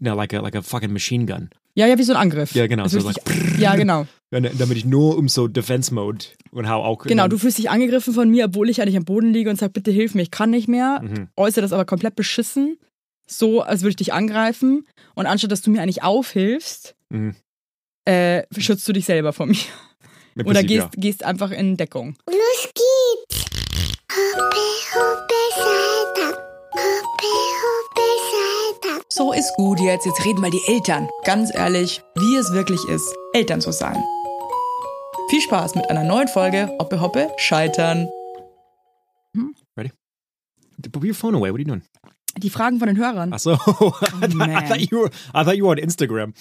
no, like a, like a fucking machine gun. Ja, ja, wie so ein Angriff. Ja, genau, Also so richtig, ja, genau. Und damit ich nur um so Defense Mode und hau auch. Genau, du fühlst dich angegriffen von mir, obwohl ich eigentlich am Boden liege und sag, bitte hilf mir, ich kann nicht mehr. Mhm. Äußere das aber komplett beschissen, so als würde ich dich angreifen. Und anstatt dass du mir eigentlich aufhilfst, Mhm. äh, schützt du dich selber vor mir. Oder gehst, gehst einfach in Deckung. Los geht's! So ist gut jetzt. Jetzt reden mal die Eltern. Ganz ehrlich, wie es wirklich ist, Eltern zu sein. Viel Spaß mit einer neuen Folge Hoppe Hoppe Scheitern. Ready? Put your phone away. What are you doing? Die Fragen von den Hörern. Ach so. I, man. thought you were, I thought you were on Instagram.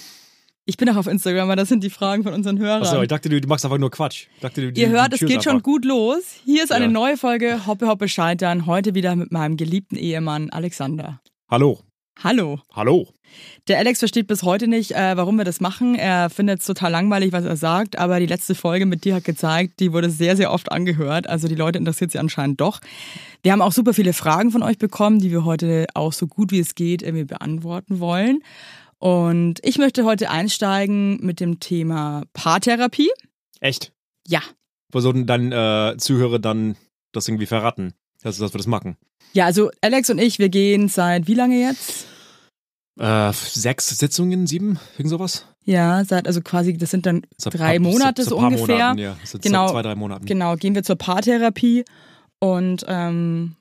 Ich bin auch auf Instagram, weil das sind die Fragen von unseren Hörern. Achso, ich dachte, du, du machst einfach nur Quatsch. Ich dachte, du, Ihr hört, es geht schon einfach. gut los. Hier ist eine Ja. neue Folge Hoppe Hoppe Scheitern. Heute wieder mit meinem geliebten Ehemann Alexander. Hallo. Hallo. Hallo. Der Alex versteht bis heute nicht, äh, warum wir das machen. Er findet es total langweilig, was er sagt, aber die letzte Folge mit dir hat gezeigt, die wurde sehr, sehr oft angehört. Also die Leute interessiert sie anscheinend doch. Wir haben auch super viele Fragen von euch bekommen, die wir heute auch so gut wie es geht irgendwie beantworten wollen. Und ich möchte heute einsteigen mit dem Thema Paartherapie. Echt? Ja. Wo sollten dann äh, Zuhörer dann das irgendwie verraten, dass, dass wir das machen? Ja, also Alex und ich, wir gehen seit wie lange jetzt? Äh, sechs Sitzungen, sieben, irgend sowas? Ja, seit, also quasi, das sind dann Seit drei paar- Monate so ungefähr. Monaten, ja. Genau. zwei, drei Monaten. Genau, gehen wir zur Paartherapie. Und ähm,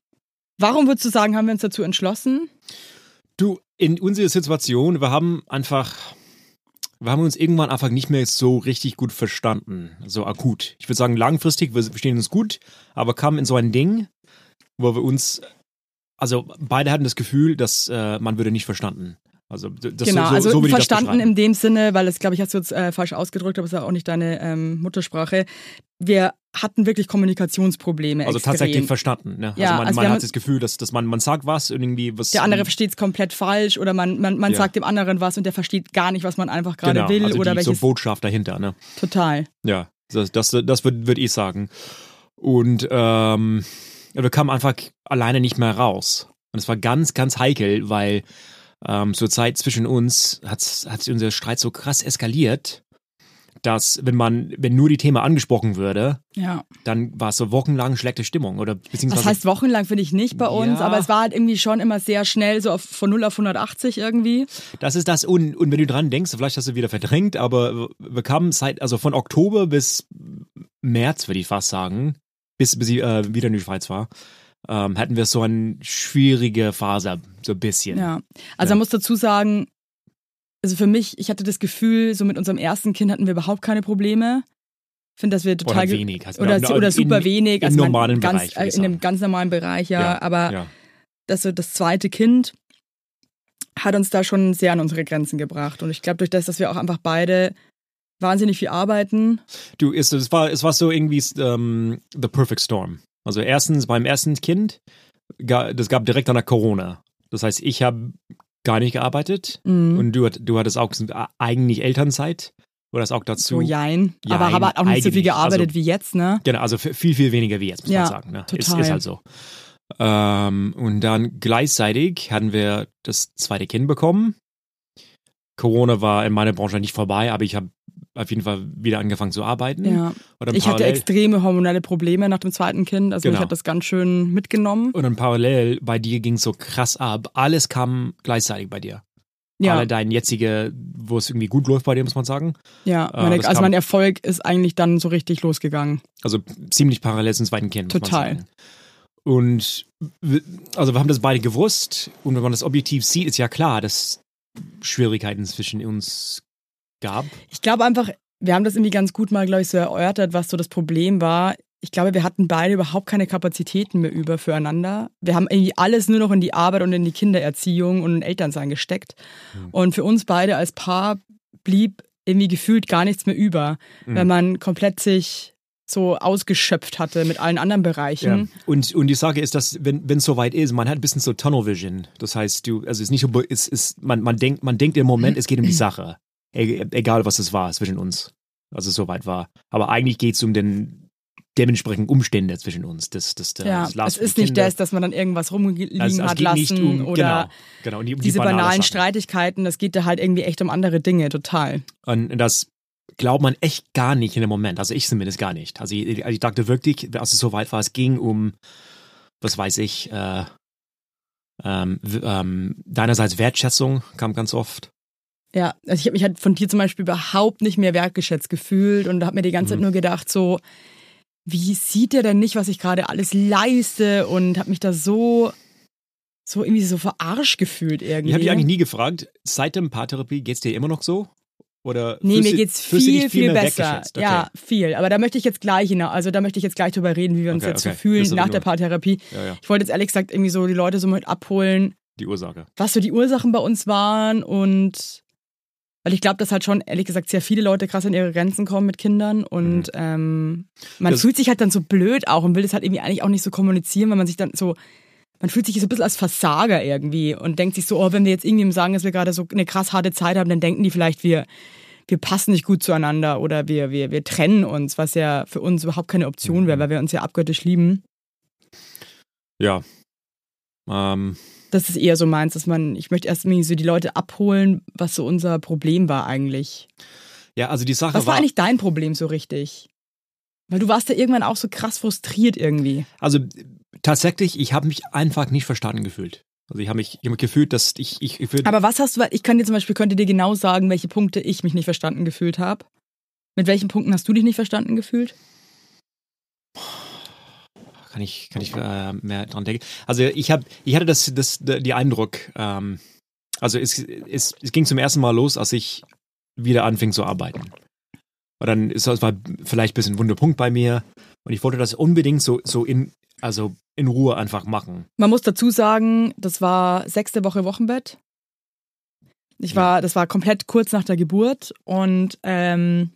warum würdest du sagen, haben wir uns dazu entschlossen? Du, in unserer Situation, wir haben einfach, wir haben uns irgendwann einfach nicht mehr so richtig gut verstanden, so akut. Ich würde sagen, langfristig, wir verstehen uns gut, aber kamen in so ein Ding, wo wir uns, also beide hatten das Gefühl, dass äh, man würde nicht verstanden. Also das genau, so, so, also so verstanden in dem Sinne, weil das, glaube ich, hast du jetzt äh, falsch ausgedrückt, aber es ist auch nicht deine ähm, Muttersprache. Wir hatten wirklich Kommunikationsprobleme. Also extrem. tatsächlich verstanden. Ne? Ja, also man, also man hat das Gefühl, dass, dass man, man sagt was und irgendwie was. Der andere versteht es komplett falsch oder man, man, man Ja. sagt dem anderen was und der versteht gar nicht, was man einfach gerade genau, will also oder die welches. so Botschaft dahinter. Ne? total. Ja, das, das, das würde würd ich sagen. Und ähm, wir kamen einfach alleine nicht mehr raus. Und es war ganz, ganz heikel, weil ähm, zur Zeit zwischen uns hat, hat unser Streit so krass eskaliert, dass wenn man, wenn nur die Thema angesprochen würde, Ja. dann war es so wochenlang schlechte Stimmung oder beziehungsweise Was heißt wochenlang, finde ich nicht bei uns, Ja. aber es war halt irgendwie schon immer sehr schnell, so auf, von 0 auf 180 irgendwie. Das ist das und, und wenn du dran denkst, vielleicht hast du wieder verdrängt, aber wir kamen seit, also von Oktober bis März, würde ich fast sagen, bis, bis ich äh, wieder in die Schweiz war, ähm, hatten wir so eine schwierige Phase, so ein bisschen. Ja. Also Ja. man muss dazu sagen, also für mich, ich hatte das Gefühl, so mit unserem ersten Kind hatten wir überhaupt keine Probleme. Ich finde, dass wir total Oder wenig. Also, oder, oder super in, wenig. Im also normalen ganz, Bereich. äh, In einem ganz normalen Bereich, ja. aber ja. das, so das zweite Kind hat uns da schon sehr an unsere Grenzen gebracht. Und ich glaube, durch das, dass wir auch einfach beide wahnsinnig viel arbeiten. Du, es, es, war, es war so irgendwie ähm, the perfect storm. Also erstens, beim ersten Kind, das gab direkt danach Corona. Das heißt, ich habe gar nicht gearbeitet Mhm. und du, du hattest auch eigentlich Elternzeit. Oder das auch dazu? so jein. Jein, aber habe auch nicht so viel eigentlich. gearbeitet Also- wie jetzt, ne? Genau, also viel, viel weniger wie jetzt, muss Ja, man sagen. Ne? Ist, total. ist halt so. Ähm, und dann gleichzeitig hatten wir das zweite Kind bekommen. Corona war in meiner Branche nicht vorbei, aber ich habe auf jeden Fall wieder angefangen zu arbeiten. Ja. Ich hatte extreme hormonelle Probleme nach dem zweiten Kind. Also Genau. hat das ganz schön mitgenommen. Und dann parallel bei dir ging es so krass ab. Alles kam gleichzeitig bei dir. Ja, Alle dein jetzige, wo es irgendwie gut läuft bei dir, muss man sagen. ja. äh, Meine, also kam- mein Erfolg ist eigentlich dann so richtig losgegangen. Also ziemlich parallel zum zweiten Kind. Total. Und also wir haben das beide gewusst und wenn man das objektiv sieht, ist ja klar, dass Schwierigkeiten zwischen uns gab. Ich glaube einfach, wir haben das irgendwie ganz gut mal, glaube ich, so erörtert, was so das Problem war. Ich glaube, wir hatten beide überhaupt keine Kapazitäten mehr über füreinander. Wir haben irgendwie alles nur noch in die Arbeit und in die Kindererziehung und in Elternsein gesteckt. Hm. Und für uns beide als Paar blieb irgendwie gefühlt gar nichts mehr über, Mhm. weil man komplett sich so ausgeschöpft hatte mit allen anderen Bereichen. Ja. Und, und die Sache ist, dass wenn wenn es soweit ist, man hat ein bisschen so Tunnel Vision. Das heißt, du, also es ist nicht es ist, man, man denkt, man denkt im Moment, es geht um die Sache. E- Egal was es war zwischen uns, als es soweit war. Aber eigentlich geht es um den dementsprechend Umstände zwischen uns. Das, das, das, Ja, das es ist nicht das, dass man dann irgendwas rumliegen Also, hat lassen um, oder genau, genau, und die, um diese die banale banalen Sachen. Streitigkeiten. Das geht da halt irgendwie echt um andere Dinge, total. Und das glaubt man echt gar nicht in dem Moment. Also ich zumindest gar nicht. Also ich, ich dachte wirklich, als es so weit war, es ging um, was weiß ich, äh, ähm, ähm, deinerseits Wertschätzung kam ganz oft. Ja, also ich habe mich halt von dir zum Beispiel überhaupt nicht mehr wertgeschätzt gefühlt und habe mir die ganze Zeit Mhm. nur gedacht, so, wie sieht er denn nicht, was ich gerade alles leiste und habe mich da so, so irgendwie so verarscht gefühlt irgendwie. Ich habe dich eigentlich nie gefragt, seit dem Paartherapie geht's dir immer noch so? Oder Nee, mir geht's viel, viel, mehr besser. Okay. Ja, viel. Aber da möchte ich jetzt gleich hinaus, also da möchte ich jetzt gleich drüber reden, wie wir uns Okay, jetzt okay. so fühlen nach der. Paartherapie. Ja, ja, Ich wollte jetzt ehrlich gesagt irgendwie so die Leute so mit abholen, die Ursache. was so die Ursachen bei uns waren und weil ich glaube, dass halt schon ehrlich gesagt sehr viele Leute krass an ihre Grenzen kommen mit Kindern und ähm, man Mhm. Das- fühlt sich halt dann so blöd auch und will das halt irgendwie eigentlich auch nicht so kommunizieren, weil man sich dann so man fühlt sich so ein bisschen als Versager irgendwie und denkt sich so, oh, wenn wir jetzt irgendjemandem sagen, dass wir gerade so eine krass harte Zeit haben, dann denken die vielleicht, wir, wir passen nicht gut zueinander oder wir, wir, wir trennen uns, was ja für uns überhaupt keine Option Mhm. wäre, weil wir uns ja abgöttisch lieben. Ja. Ähm, Das ist eher so meins, dass man, ich möchte erst irgendwie so die Leute abholen, was so unser Problem war eigentlich. ja, also die Sache Was war war, eigentlich dein Problem so richtig? Weil du warst ja irgendwann auch so krass frustriert irgendwie. also tatsächlich, ich habe mich einfach nicht verstanden gefühlt. Also ich habe mich, ich hab mich gefühlt, dass ich, ich, ich Aber was hast du, ich kann dir zum Beispiel, könnte dir genau sagen, welche Punkte ich mich nicht verstanden gefühlt habe. Mit welchen Punkten hast du dich nicht verstanden gefühlt? Kann ich, kann ich äh, mehr dran denken. Also ich habe, ich hatte das, das, die Eindruck, ähm, also es, es, es ging zum ersten Mal los, als ich wieder anfing zu arbeiten. Und dann ist es war vielleicht ein bisschen ein Wunderpunkt bei mir und ich wollte das unbedingt so, so in, also in Ruhe einfach machen. Man muss dazu sagen, das war sechste Woche Wochenbett. Ich war, das war komplett kurz nach der Geburt und ähm,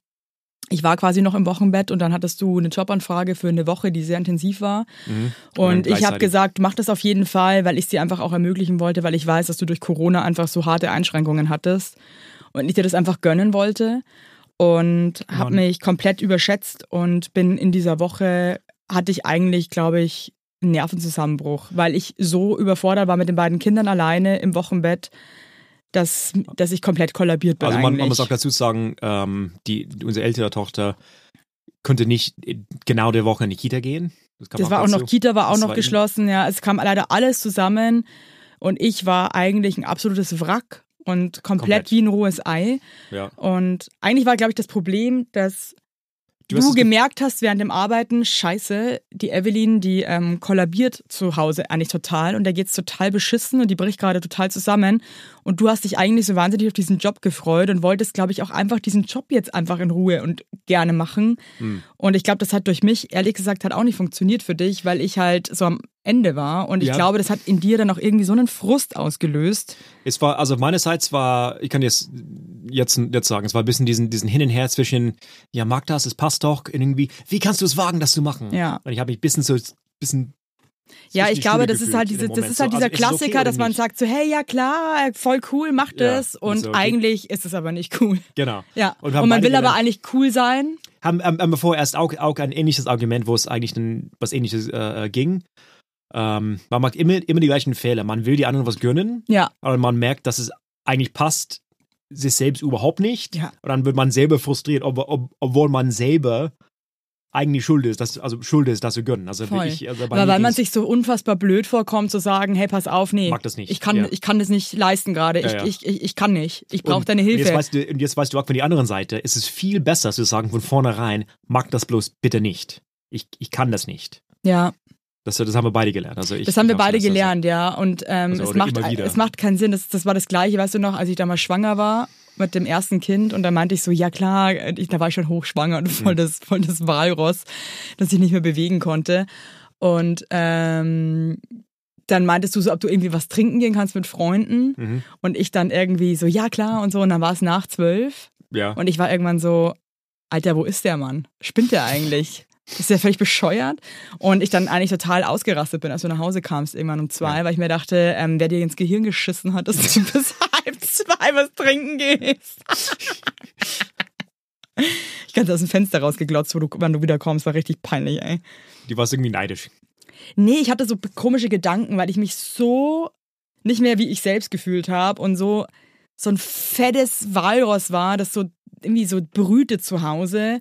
ich war quasi noch im Wochenbett und dann hattest du eine Jobanfrage für eine Woche, die sehr intensiv war. Mhm. Und ich habe gesagt, mach das auf jeden Fall, weil ich es dir einfach auch ermöglichen wollte, weil ich weiß, dass du durch Corona einfach so harte Einschränkungen hattest und ich dir das einfach gönnen wollte. Und habe mich komplett überschätzt und bin in dieser Woche, hatte ich eigentlich, glaube ich, einen Nervenzusammenbruch, weil ich so überfordert war mit den beiden Kindern alleine im Wochenbett, dass, dass ich komplett kollabiert bin Also man, man muss auch dazu sagen, ähm, die, unsere ältere Tochter konnte nicht genau der Woche in die Kita gehen. kam Das war auch noch. Kita war auch Das noch geschlossen, ja. Es kam leider alles zusammen und ich war eigentlich ein absolutes Wrack und komplett, Komplett. wie ein rohes Ei. Ja. Und eigentlich war, glaube ich, das Problem, dass Du gemerkt hast während dem Arbeiten, scheiße, die Evelyn, die ähm, kollabiert zu Hause eigentlich total und der geht's total beschissen und die bricht gerade total zusammen. Und du hast dich eigentlich so wahnsinnig auf diesen Job gefreut und wolltest, glaube ich, auch einfach diesen Job jetzt einfach in Ruhe und gerne machen. Hm. Und ich glaube, das hat durch mich, ehrlich gesagt, hat auch nicht funktioniert für dich, weil ich halt so am Ende war. Und ich Ja. glaube, das hat in dir dann auch irgendwie so einen Frust ausgelöst. Es war, also meinerseits war, ich kann jetzt, jetzt, jetzt sagen, es war ein bisschen diesen, diesen Hin und Her zwischen, ja, mag das, es passt doch, irgendwie, wie kannst du es wagen, das zu machen? Ja. Und ich habe mich ein bisschen so, bisschen. Ja, ich glaube, das ist halt diese, das ist halt dieser also, ist okay Klassiker, oder dass man sagt so, hey, ja klar, voll cool, mach Ja, das. Und so, eigentlich ist es aber nicht cool. Genau. Ja. Und Und, man will aber eigentlich cool sein. Haben, haben, haben wir vorher erst auch, auch ein ähnliches Argument, wo es eigentlich dann was ähnliches äh, äh, ging. Ähm, man macht immer, immer die gleichen Fehler. Man will die anderen was gönnen, Ja. aber man merkt, dass es eigentlich passt, sich selbst überhaupt nicht. Ja. Und dann wird man selber frustriert, ob, ob, obwohl man selber eigentlich schuld ist, dass, also schuld ist, das zu gönnen. Also ich, also Aber weil man sich so unfassbar blöd vorkommt, zu sagen, hey, pass auf, nee. Mag das nicht. Ich kann, Ja. ich kann das nicht leisten gerade. Ich, ja. Ich, ich, ich kann nicht. Ich brauche deine Und Hilfe. jetzt, weißt du, und jetzt weißt du auch von der anderen Seite, es ist viel besser zu sagen von vornherein, mag das bloß bitte nicht. Ich, ich kann das nicht. ja. Das, das haben wir beide gelernt. Also ich, Das haben wir beide gelernt, ja. Und ähm, Also, es, macht, es macht keinen Sinn. Das, das war das Gleiche, weißt du noch, als ich damals schwanger war mit dem ersten Kind. Und da meinte ich so, ja klar, ich, da war ich schon hochschwanger und Mhm. voll das, voll das Walross, dass ich nicht mehr bewegen konnte. Und ähm, dann meintest du so, ob du irgendwie was trinken gehen kannst mit Freunden. Mhm. Und ich dann irgendwie so, ja klar und so. Und dann war es nach zwölf. Ja. Und ich war irgendwann so, Alter, wo ist der Mann? Spinnt der eigentlich? Ist der völlig bescheuert? Und ich dann eigentlich total ausgerastet bin, als du nach Hause kamst, irgendwann um zwei, Ja. weil ich mir dachte, ähm, wer dir ins Gehirn geschissen hat, dass du bis halb zwei was trinken gehst. Ich kann aus dem Fenster rausgeglotzt, wo du, wann du wiederkommst, war richtig peinlich, ey. Die war irgendwie neidisch. Nee, ich hatte so komische Gedanken, weil ich mich so nicht mehr wie ich selbst gefühlt habe und so so ein fettes Walross war, das so irgendwie so brütet zu Hause.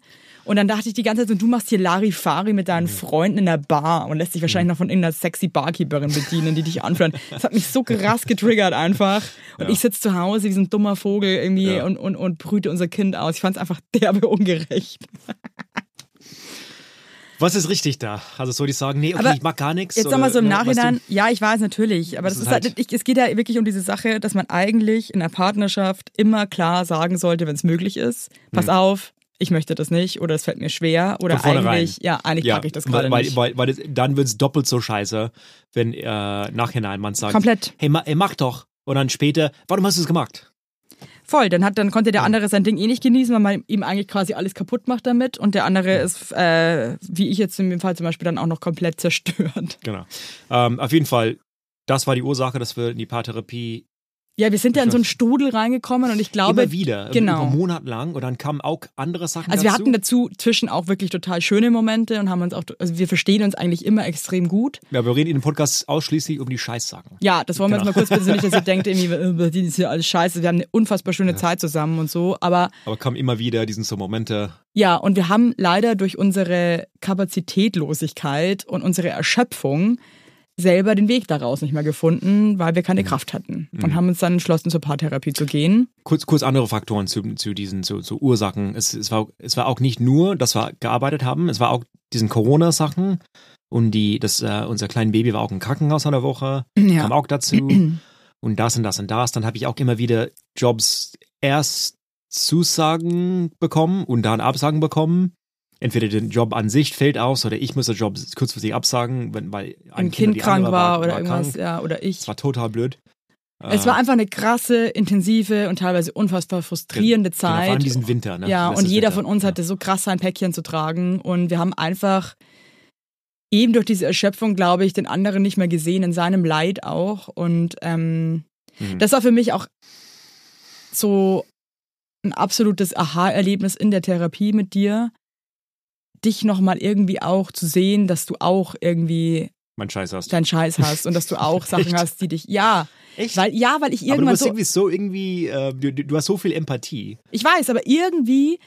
Und dann dachte ich die ganze Zeit, so, du machst hier Larifari mit deinen Freunden in der Bar und lässt dich wahrscheinlich noch von irgendeiner sexy Barkeeperin bedienen, die dich anführen. Das hat mich so krass getriggert einfach. Und Ja. ich sitze zu Hause wie so ein dummer Vogel irgendwie Ja. und, und, und brüte unser Kind aus. Ich fand es einfach derbe ungerecht. Was ist richtig da? Also soll ich sagen, nee, okay, Aber ich mag gar nichts. Jetzt nochmal so im ne? Nachhinein, ja, ich weiß natürlich, aber das, Das ist halt, halt- es geht ja wirklich um diese Sache, dass man eigentlich in einer Partnerschaft immer klar sagen sollte, wenn es möglich ist, pass auf, ich möchte das nicht oder es fällt mir schwer oder eigentlich, ja, eigentlich Ja, packe ich das gerade weil, nicht. Weil, weil, weil das, dann wird es doppelt so scheiße, wenn äh, nachhinein man sagt, Komplett. hey, ma, ey, mach doch. Und dann später, warum hast du es gemacht? Voll, dann hat, dann konnte der andere sein Ding eh nicht genießen, weil man ihm eigentlich quasi alles kaputt macht damit und der andere ist, äh, wie ich jetzt in dem Fall zum Beispiel, dann auch noch komplett zerstört. Genau. Ähm, auf jeden Fall, das war die Ursache, dass wir in die Paartherapie Ja, wir sind ja in so einen Strudel reingekommen und ich glaube, immer wieder, genau. über Monat lang und dann kamen auch andere Sachen Also wir dazu. hatten dazu zwischen auch wirklich total schöne Momente und haben uns auch, also wir verstehen uns eigentlich immer extrem gut. ja, wir reden in dem Podcast ausschließlich um die Scheißsachen. Ja, das wollen wir Genau. jetzt mal kurz nicht, dass ihr denkt, irgendwie, äh, die ist ja alles scheiße. Wir haben eine unfassbar schöne Zeit zusammen und so. Aber Aber kamen immer wieder, diesen so Momente. ja, und wir haben leider durch unsere Kapazitätlosigkeit und unsere Erschöpfung selber den Weg daraus nicht mehr gefunden, weil wir Mhm. keine Kraft hatten. Und haben uns dann entschlossen, zur Paartherapie zu gehen. Kurz, kurz andere Faktoren zu, zu diesen zu, zu Ursachen. Es, es, war, es war auch nicht nur, dass wir gearbeitet haben, es war auch diesen Corona-Sachen und die, das, äh, unser kleines Baby war auch im Krankenhaus an der Woche, Ja. kam auch dazu und das und das und das. Dann habe ich auch immer wieder Jobs erst Zusagen bekommen und dann Absagen bekommen. Entweder der Job an sich fällt aus oder ich muss den Job kurzfristig absagen, wenn, weil Ein Kind Kind die krank andere war oder irgendwas, krank. ja, oder ich. Das war total blöd. Es Äh, war einfach eine krasse, intensive und teilweise unfassbar frustrierende genau, vor Zeit. allem diesen Winter. Ne? Ja, Letztes und jeder Winter. von uns hatte so krass sein Päckchen zu tragen. Und wir haben einfach eben durch diese Erschöpfung, glaube ich, den anderen nicht mehr gesehen, in seinem Leid auch. Und ähm, Mhm. das war für mich auch so ein absolutes Aha-Erlebnis in der Therapie mit dir, dich nochmal irgendwie auch zu sehen, dass du auch irgendwie Mein Scheiß hast. deinen Scheiß hast und dass du auch Sachen hast, die dich, ja, Echt? weil, ja, weil ich aber du irgendwann bist so, irgendwie so irgendwie, äh, du, du hast so viel Empathie. ich weiß, aber irgendwie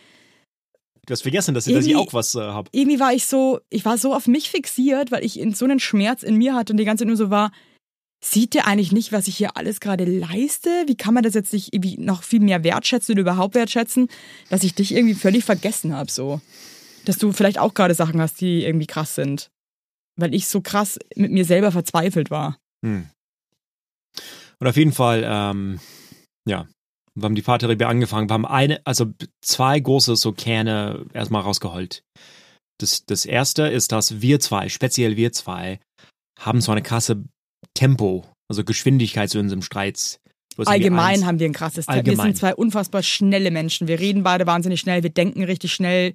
Du hast vergessen, dass, dass ich auch was äh, habe. irgendwie war ich so, ich war so auf mich fixiert, weil ich in so einen Schmerz in mir hatte und die ganze Zeit nur so war, sieht der eigentlich nicht, was ich hier alles gerade leiste? Wie kann man das jetzt nicht irgendwie noch viel mehr wertschätzen oder überhaupt wertschätzen, dass ich dich irgendwie völlig vergessen habe, so. Dass du vielleicht auch gerade Sachen hast, die irgendwie krass sind. Weil ich so krass mit mir selber verzweifelt war. Hm. Und auf jeden Fall, ähm, ja, wir haben die Paartherapie angefangen. Wir haben eine, also zwei große so Kerne erstmal rausgeholt. Das, das erste ist, dass wir zwei, speziell wir zwei, haben so eine krasse Tempo, also Geschwindigkeit zu unserem Streit. Allgemein haben wir ein krasses Tempo. Wir sind zwei unfassbar schnelle Menschen. Wir reden beide wahnsinnig schnell, wir denken richtig schnell,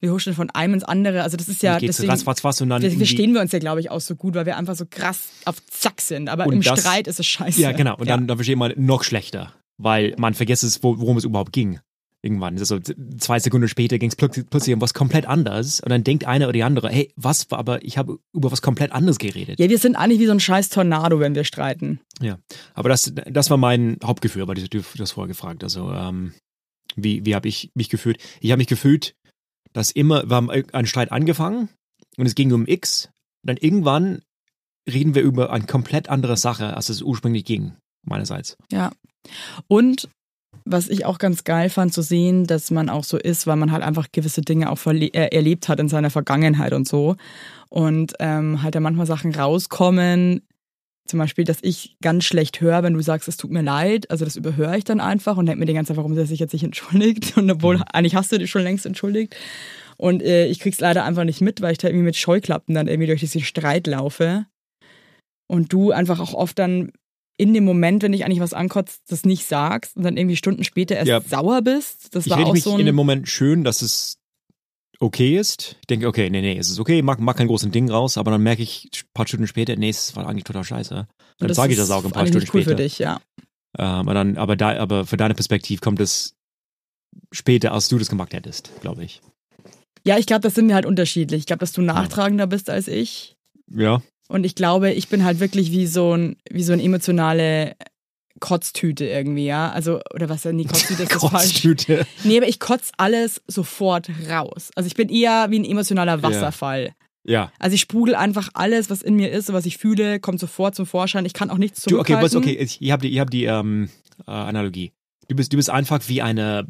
wir huschen von einem ins andere. Also das ist ja, geht deswegen, ratzfatz was und dann deswegen verstehen wir uns ja, glaube ich, auch so gut, weil wir einfach so krass auf Zack sind. Aber im das- Streit ist es scheiße. Ja, genau. Und dann, dann versteht man noch schlechter, weil man vergisst es, wo- worum es überhaupt ging. Irgendwann. Also zwei Sekunden später ging es plötzlich, um was komplett anderes und dann denkt einer oder die andere, hey, was war, aber ich habe über was komplett anderes geredet. Ja, wir sind eigentlich wie so ein scheiß Tornado, wenn wir streiten. Ja. Aber das, das war mein Hauptgefühl, aber du hast vorher gefragt. Also, ähm, wie, wie habe ich mich gefühlt? Ich habe mich gefühlt, dass immer, wir haben einen Streit angefangen und es ging um X. Dann irgendwann reden wir über eine komplett andere Sache, als es ursprünglich ging, meinerseits. Ja. Und was ich auch ganz geil fand zu sehen, dass man auch so ist, weil man halt einfach gewisse Dinge auch äh, erlebt hat in seiner Vergangenheit und so. Und ähm, halt da manchmal Sachen rauskommen, zum Beispiel, dass ich ganz schlecht höre, wenn du sagst, es tut mir leid. Also das überhöre ich dann einfach und denke mir die ganze Zeit, warum er sich jetzt nicht entschuldigt. Und obwohl, eigentlich hast du dich schon längst entschuldigt. Und äh, ich krieg's leider einfach nicht mit, weil ich da irgendwie mit Scheuklappen dann irgendwie durch diesen Streit laufe. Und du einfach auch oft dann in dem Moment, wenn dich eigentlich was ankotzt, das nicht sagst und dann irgendwie Stunden später erst Ja. sauer bist. Das Ich war auch mich so in dem ein. Moment schön, dass es okay ist. Ich denke, okay, nee, nee, es ist okay, mach, mach kein großes Ding raus, aber dann merke ich ein paar Stunden später, nee, es war eigentlich total scheiße. Dann sage ich das auch ein paar Stunden cool später. für dich, ja. Ähm, aber dann, aber da, aber für deine Perspektive kommt es später, als du das gemacht hättest, glaube ich. Ja, ich glaube, das sind wir halt unterschiedlich. Ich glaube, dass du nachtragender bist als ich. Ja. Und ich glaube, ich bin halt wirklich wie so ein, wie so eine emotionale Kotztüte irgendwie, ja. Also, oder was, nee, Kotztüte ist falsch. Kotztüte. Nee, aber ich kotz alles sofort raus. Also ich bin eher wie ein emotionaler Wasserfall. Ja. Also ich sprudel einfach alles, was in mir ist und was ich fühle, kommt sofort zum Vorschein. Ich kann auch nichts Du, okay, zurückhalten. was, okay, ich, habe die, ich hab die ähm, äh, Analogie. Du bist, du bist einfach wie eine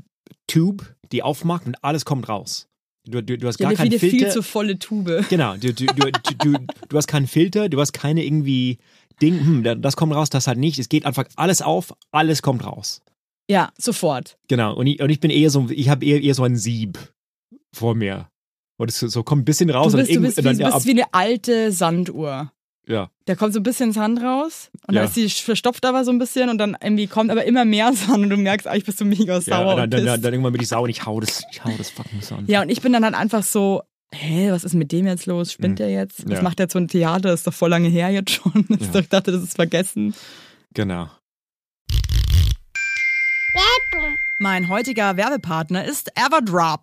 Tube, die aufmacht und alles kommt raus. Du, du, du hast Ja, gar eine keinen viel, Filter. viel zu volle Tube. Genau, du, du, du, du, du, du hast keinen Filter, du hast keine irgendwie Ding, hm, da- das kommt raus, das halt nicht. Es geht einfach alles auf, alles kommt raus. Ja, sofort. Genau, und ich, und ich bin eher so, ich habe eher, eher so ein Sieb vor mir. Und es so, kommt ein bisschen raus Du und bist, du irgend- bist, und wie, dann, du ja, bist wie eine alte Sanduhr. ja, Da kommt so ein bisschen Sand raus und Ja. dann ist die verstopft aber so ein bisschen und dann irgendwie kommt aber immer mehr Sand und du merkst, eigentlich bist du mega ja, sauer und dann, und dann, dann, dann irgendwann bin ich sauer und ich hau das, ich hau das fucking so an. Ja, und ich bin dann halt einfach so, hä, was ist mit dem jetzt los? Spinnt Mhm. der jetzt? Was Ja. macht der jetzt so ein Theater? Das ist doch voll lange her jetzt schon. Ich Ja. dachte, das ist vergessen. Genau. Werbung. Mein heutiger Werbepartner ist Everdrop.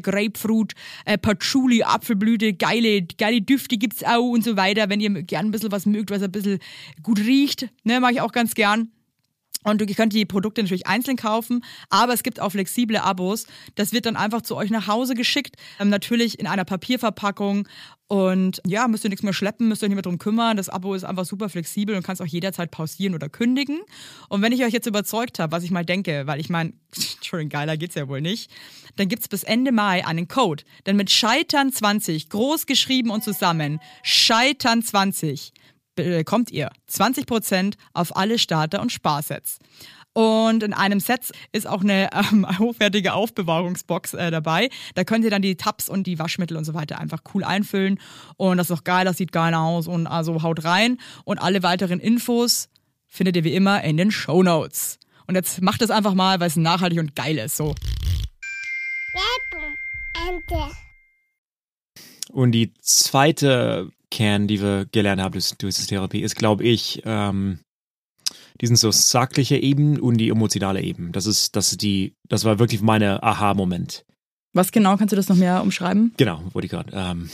Grapefruit, äh, Patchouli, Apfelblüte, geile, geile Düfte gibt's auch und so weiter. Wenn ihr gern ein bisschen was mögt, was ein bisschen gut riecht, ne, mag ich auch ganz gern. Und ihr könnt die Produkte natürlich einzeln kaufen, aber es gibt auch flexible Abos. Das wird dann einfach zu euch nach Hause geschickt, ähm, natürlich in einer Papierverpackung. Und ja, müsst ihr nichts mehr schleppen, müsst ihr nicht mehr drum kümmern. Das Abo ist einfach super flexibel und kannst auch jederzeit pausieren oder kündigen. Und wenn ich euch jetzt überzeugt habe, was ich mal denke, weil ich meine, Entschuldigung, geiler geht's ja wohl nicht, dann gibt's bis Ende Mai einen Code. Denn mit Scheitern 20, groß geschrieben und zusammen, Scheitern 20, bekommt ihr 20% auf alle Starter- und Sparsets. Und in einem Set ist auch eine ähm, hochwertige Aufbewahrungsbox äh, dabei. Da könnt ihr dann die Tabs und die Waschmittel und so weiter einfach cool einfüllen. Und das ist auch geil, das sieht geil aus und also haut rein. Und alle weiteren Infos findet ihr wie immer in den Show Notes. Und jetzt macht es einfach mal, weil es nachhaltig und geil ist. So. Und die zweite Kern, die wir gelernt haben durch, das Therapie, ist, glaube ich, ähm, die sind so sachliche Ebenen und die emotionale Ebene. Das ist, das ist die, das war wirklich meine Aha-Moment. Was genau kannst du das noch mehr umschreiben? Genau, wollte ich gerade. Ähm,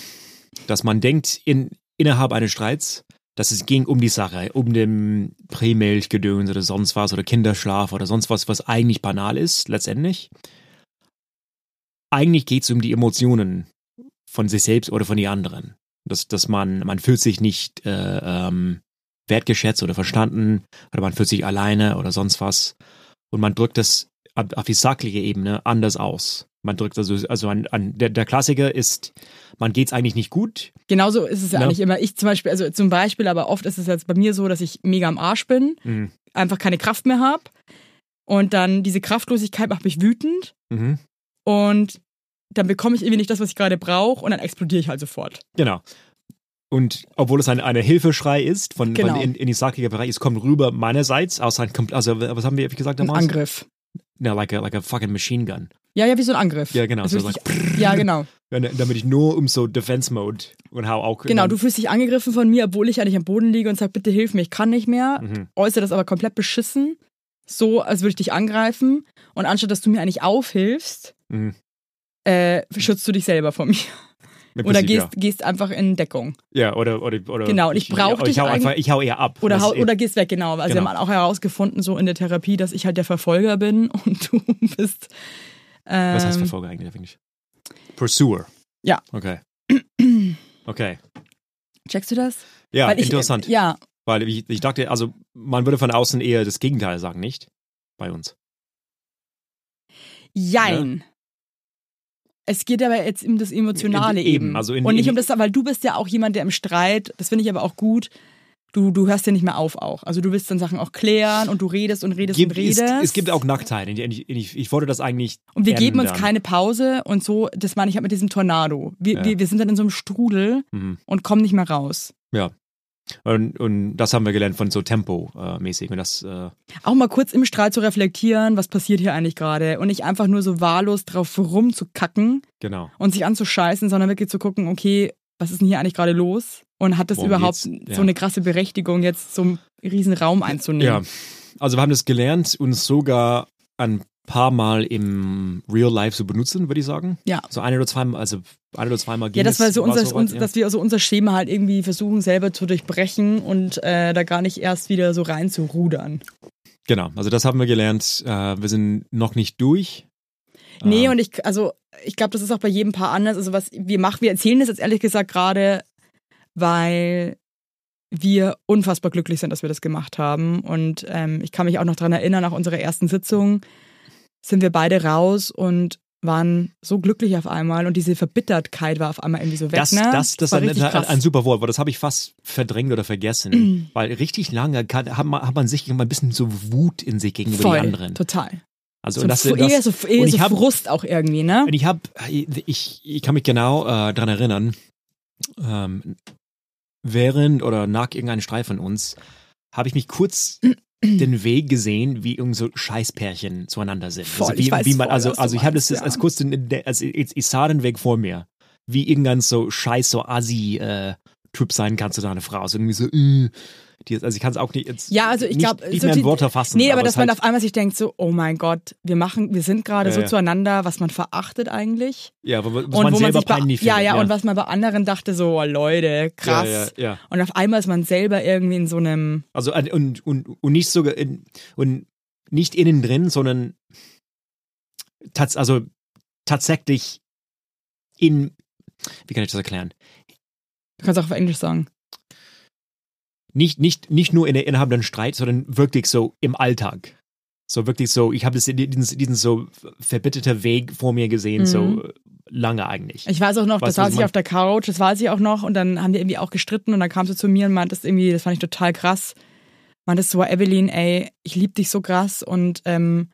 dass man denkt, in, innerhalb eines Streits, dass es ging um die Sache, um den Prämilchgedöns oder sonst was oder Kinderschlaf oder sonst was, was eigentlich banal ist, letztendlich. Eigentlich geht es um die Emotionen von sich selbst oder von den anderen. Dass, dass man, man fühlt sich nicht äh, ähm, wertgeschätzt oder verstanden oder man fühlt sich alleine oder sonst was. Und man drückt das auf die sachliche Ebene anders aus. Man drückt also, also an, an der, der Klassiker ist, man geht's eigentlich nicht gut. Genauso ist es ja, Ja. eigentlich immer. Ich zum Beispiel, also zum Beispiel, aber oft ist es jetzt bei mir so, dass ich mega am Arsch bin, Mhm. einfach keine Kraft mehr habe. Und dann diese Kraftlosigkeit macht mich wütend. Mhm. Und dann bekomme ich irgendwie nicht das, was ich gerade brauche. Und dann explodiere ich halt sofort. Genau. Und obwohl es ein, eine Hilfeschrei ist, von, Genau. von in, in die sachliche Bereich, es kommt rüber meinerseits aus ein, also was haben wir gesagt Ein damals? Angriff. Ja, like a, like a fucking machine gun. Ja, ja, wie so ein Angriff. Ja, genau. Also So richtig, ja, genau. Ja, damit ich nur um so Defense Mode und hau auch. Genau, du fühlst dich angegriffen von mir, obwohl ich eigentlich am Boden liege und sag, bitte hilf mir, ich kann nicht mehr. Mhm. Äußere das aber komplett beschissen. So, als würde ich dich angreifen. Und anstatt, dass du mir eigentlich aufhilfst, Mhm. äh, schützt du dich selber von mir. Oder gehst, gehst einfach in Deckung. Ja, oder, oder, oder Genau, und ich brauch ich, dich ich hau einfach, ich hau eher ab. Oder, hau, ist- oder gehst weg, genau. Also Genau. wir haben auch herausgefunden, so in der Therapie, dass ich halt der Verfolger bin und du bist. Ähm, was heißt Verfolger eigentlich auf Englisch? Pursuer. Ja. Okay. Okay. Checkst du das? Ja, Weil ich, interessant. Ja, Weil ich, ich dachte, also man würde von außen eher das Gegenteil sagen, nicht? Bei uns. jein. Es geht aber jetzt um das Emotionale Eben, eben. also in- und nicht in- um das, weil du bist ja auch jemand, der im Streit, das finde ich aber auch gut, du, du hörst ja nicht mehr auf auch. Also du willst dann Sachen auch klären und du redest und redest Gibt, und redest. es, es gibt auch Nachteile. Ich, ich, ich wollte das eigentlich. Und wir geben uns ändern. keine Pause und so, das meine ich halt mit diesem Tornado. Wir, Ja. wir, wir sind dann in so einem Strudel Mhm. und kommen nicht mehr raus. Und, und das haben wir gelernt von so Tempo-mäßig. Und das, äh, Auch mal kurz im Streit zu reflektieren, was passiert hier eigentlich gerade und nicht einfach nur so wahllos drauf rumzukacken genau. und sich anzuscheißen, sondern wirklich zu gucken, okay, was ist denn hier eigentlich gerade los? Und hat das Worum überhaupt? Ja. so eine krasse Berechtigung, jetzt so einen riesen Raum einzunehmen? Ja. Also wir haben das gelernt, uns sogar ein paar Mal im Real Life zu benutzen, würde ich sagen. Ja. So ein oder zweimal, also ein oder zweimal ging Ja, das war so unser, so uns, weit, dass wir so unser Schema halt irgendwie versuchen selber zu durchbrechen und äh, da gar nicht erst wieder so rein zu rudern. Genau, also das haben wir gelernt. Äh, wir sind noch nicht durch. Nee, Ähm, und ich, also ich glaube, das ist auch bei jedem Paar anders. Also was wir machen, wir erzählen das jetzt ehrlich gesagt gerade, weil wir unfassbar glücklich sind, dass wir das gemacht haben. Und ähm, ich kann mich auch noch dran erinnern, nach unserer ersten Sitzung sind wir beide raus und waren so glücklich auf einmal und diese Verbittertkeit war auf einmal irgendwie so weg. Das, ne? das, das, war ist ein, ein, ein super Wort, weil das habe ich fast verdrängt oder vergessen. weil richtig lange kann, hat, man, hat man sich immer ein bisschen so Wut in sich gegenüber Voll, die anderen. total. Also So, und das, das, eher so, eher und ich so hab- Frust auch irgendwie, ne? Und ich habe, ich, ich kann mich genau äh, daran erinnern, ähm, während oder nach irgendeinem Streit von uns, habe ich mich kurz den Weg gesehen, wie irgend so Scheißpärchen zueinander sind. Voll, also wie, ich weiß wie man, voll, also, du also ich habe das ja. als kurz, den, der- also ich, ich sah den Weg vor mir, wie irgendein so Scheiß, so Assi äh, Typ sein kann zu deiner Frau. So irgendwie so, äh, die, also ich kann es auch nicht jetzt Ja, also ich nicht, glaube, nicht so mehr in die- Worte fassen. Nee, aber, dass es man halt, auf einmal sich denkt so, oh mein Gott, wir machen, wir sind gerade Ja, so ja. zueinander, was man verachtet eigentlich. ja, was und man wo selber man sich peinlich ja, findet. ja, und was man bei anderen dachte so, oh, Leute, krass. Ja, ja, ja. Und auf einmal ist man selber irgendwie in so einem, Also äh, und, und, und nicht sogar in, und nicht innen drin, sondern tats also tatsächlich in wie kann ich das erklären? du kannst auch auf Englisch sagen. Nicht, nicht, nicht nur in, der- innerhalb einem Streit, sondern wirklich so im Alltag. So wirklich so, ich habe das- diesen, diesen so verbitterter Weg vor mir gesehen, Mhm. so lange eigentlich. Ich weiß auch noch, Weißt du, was saß ich auf der Couch, das weiß ich auch noch, und dann haben die irgendwie auch gestritten und dann kamst du zu mir und meintest irgendwie, das fand ich total krass, meintest so, Evelyn, ey, ich lieb dich so krass und ähm,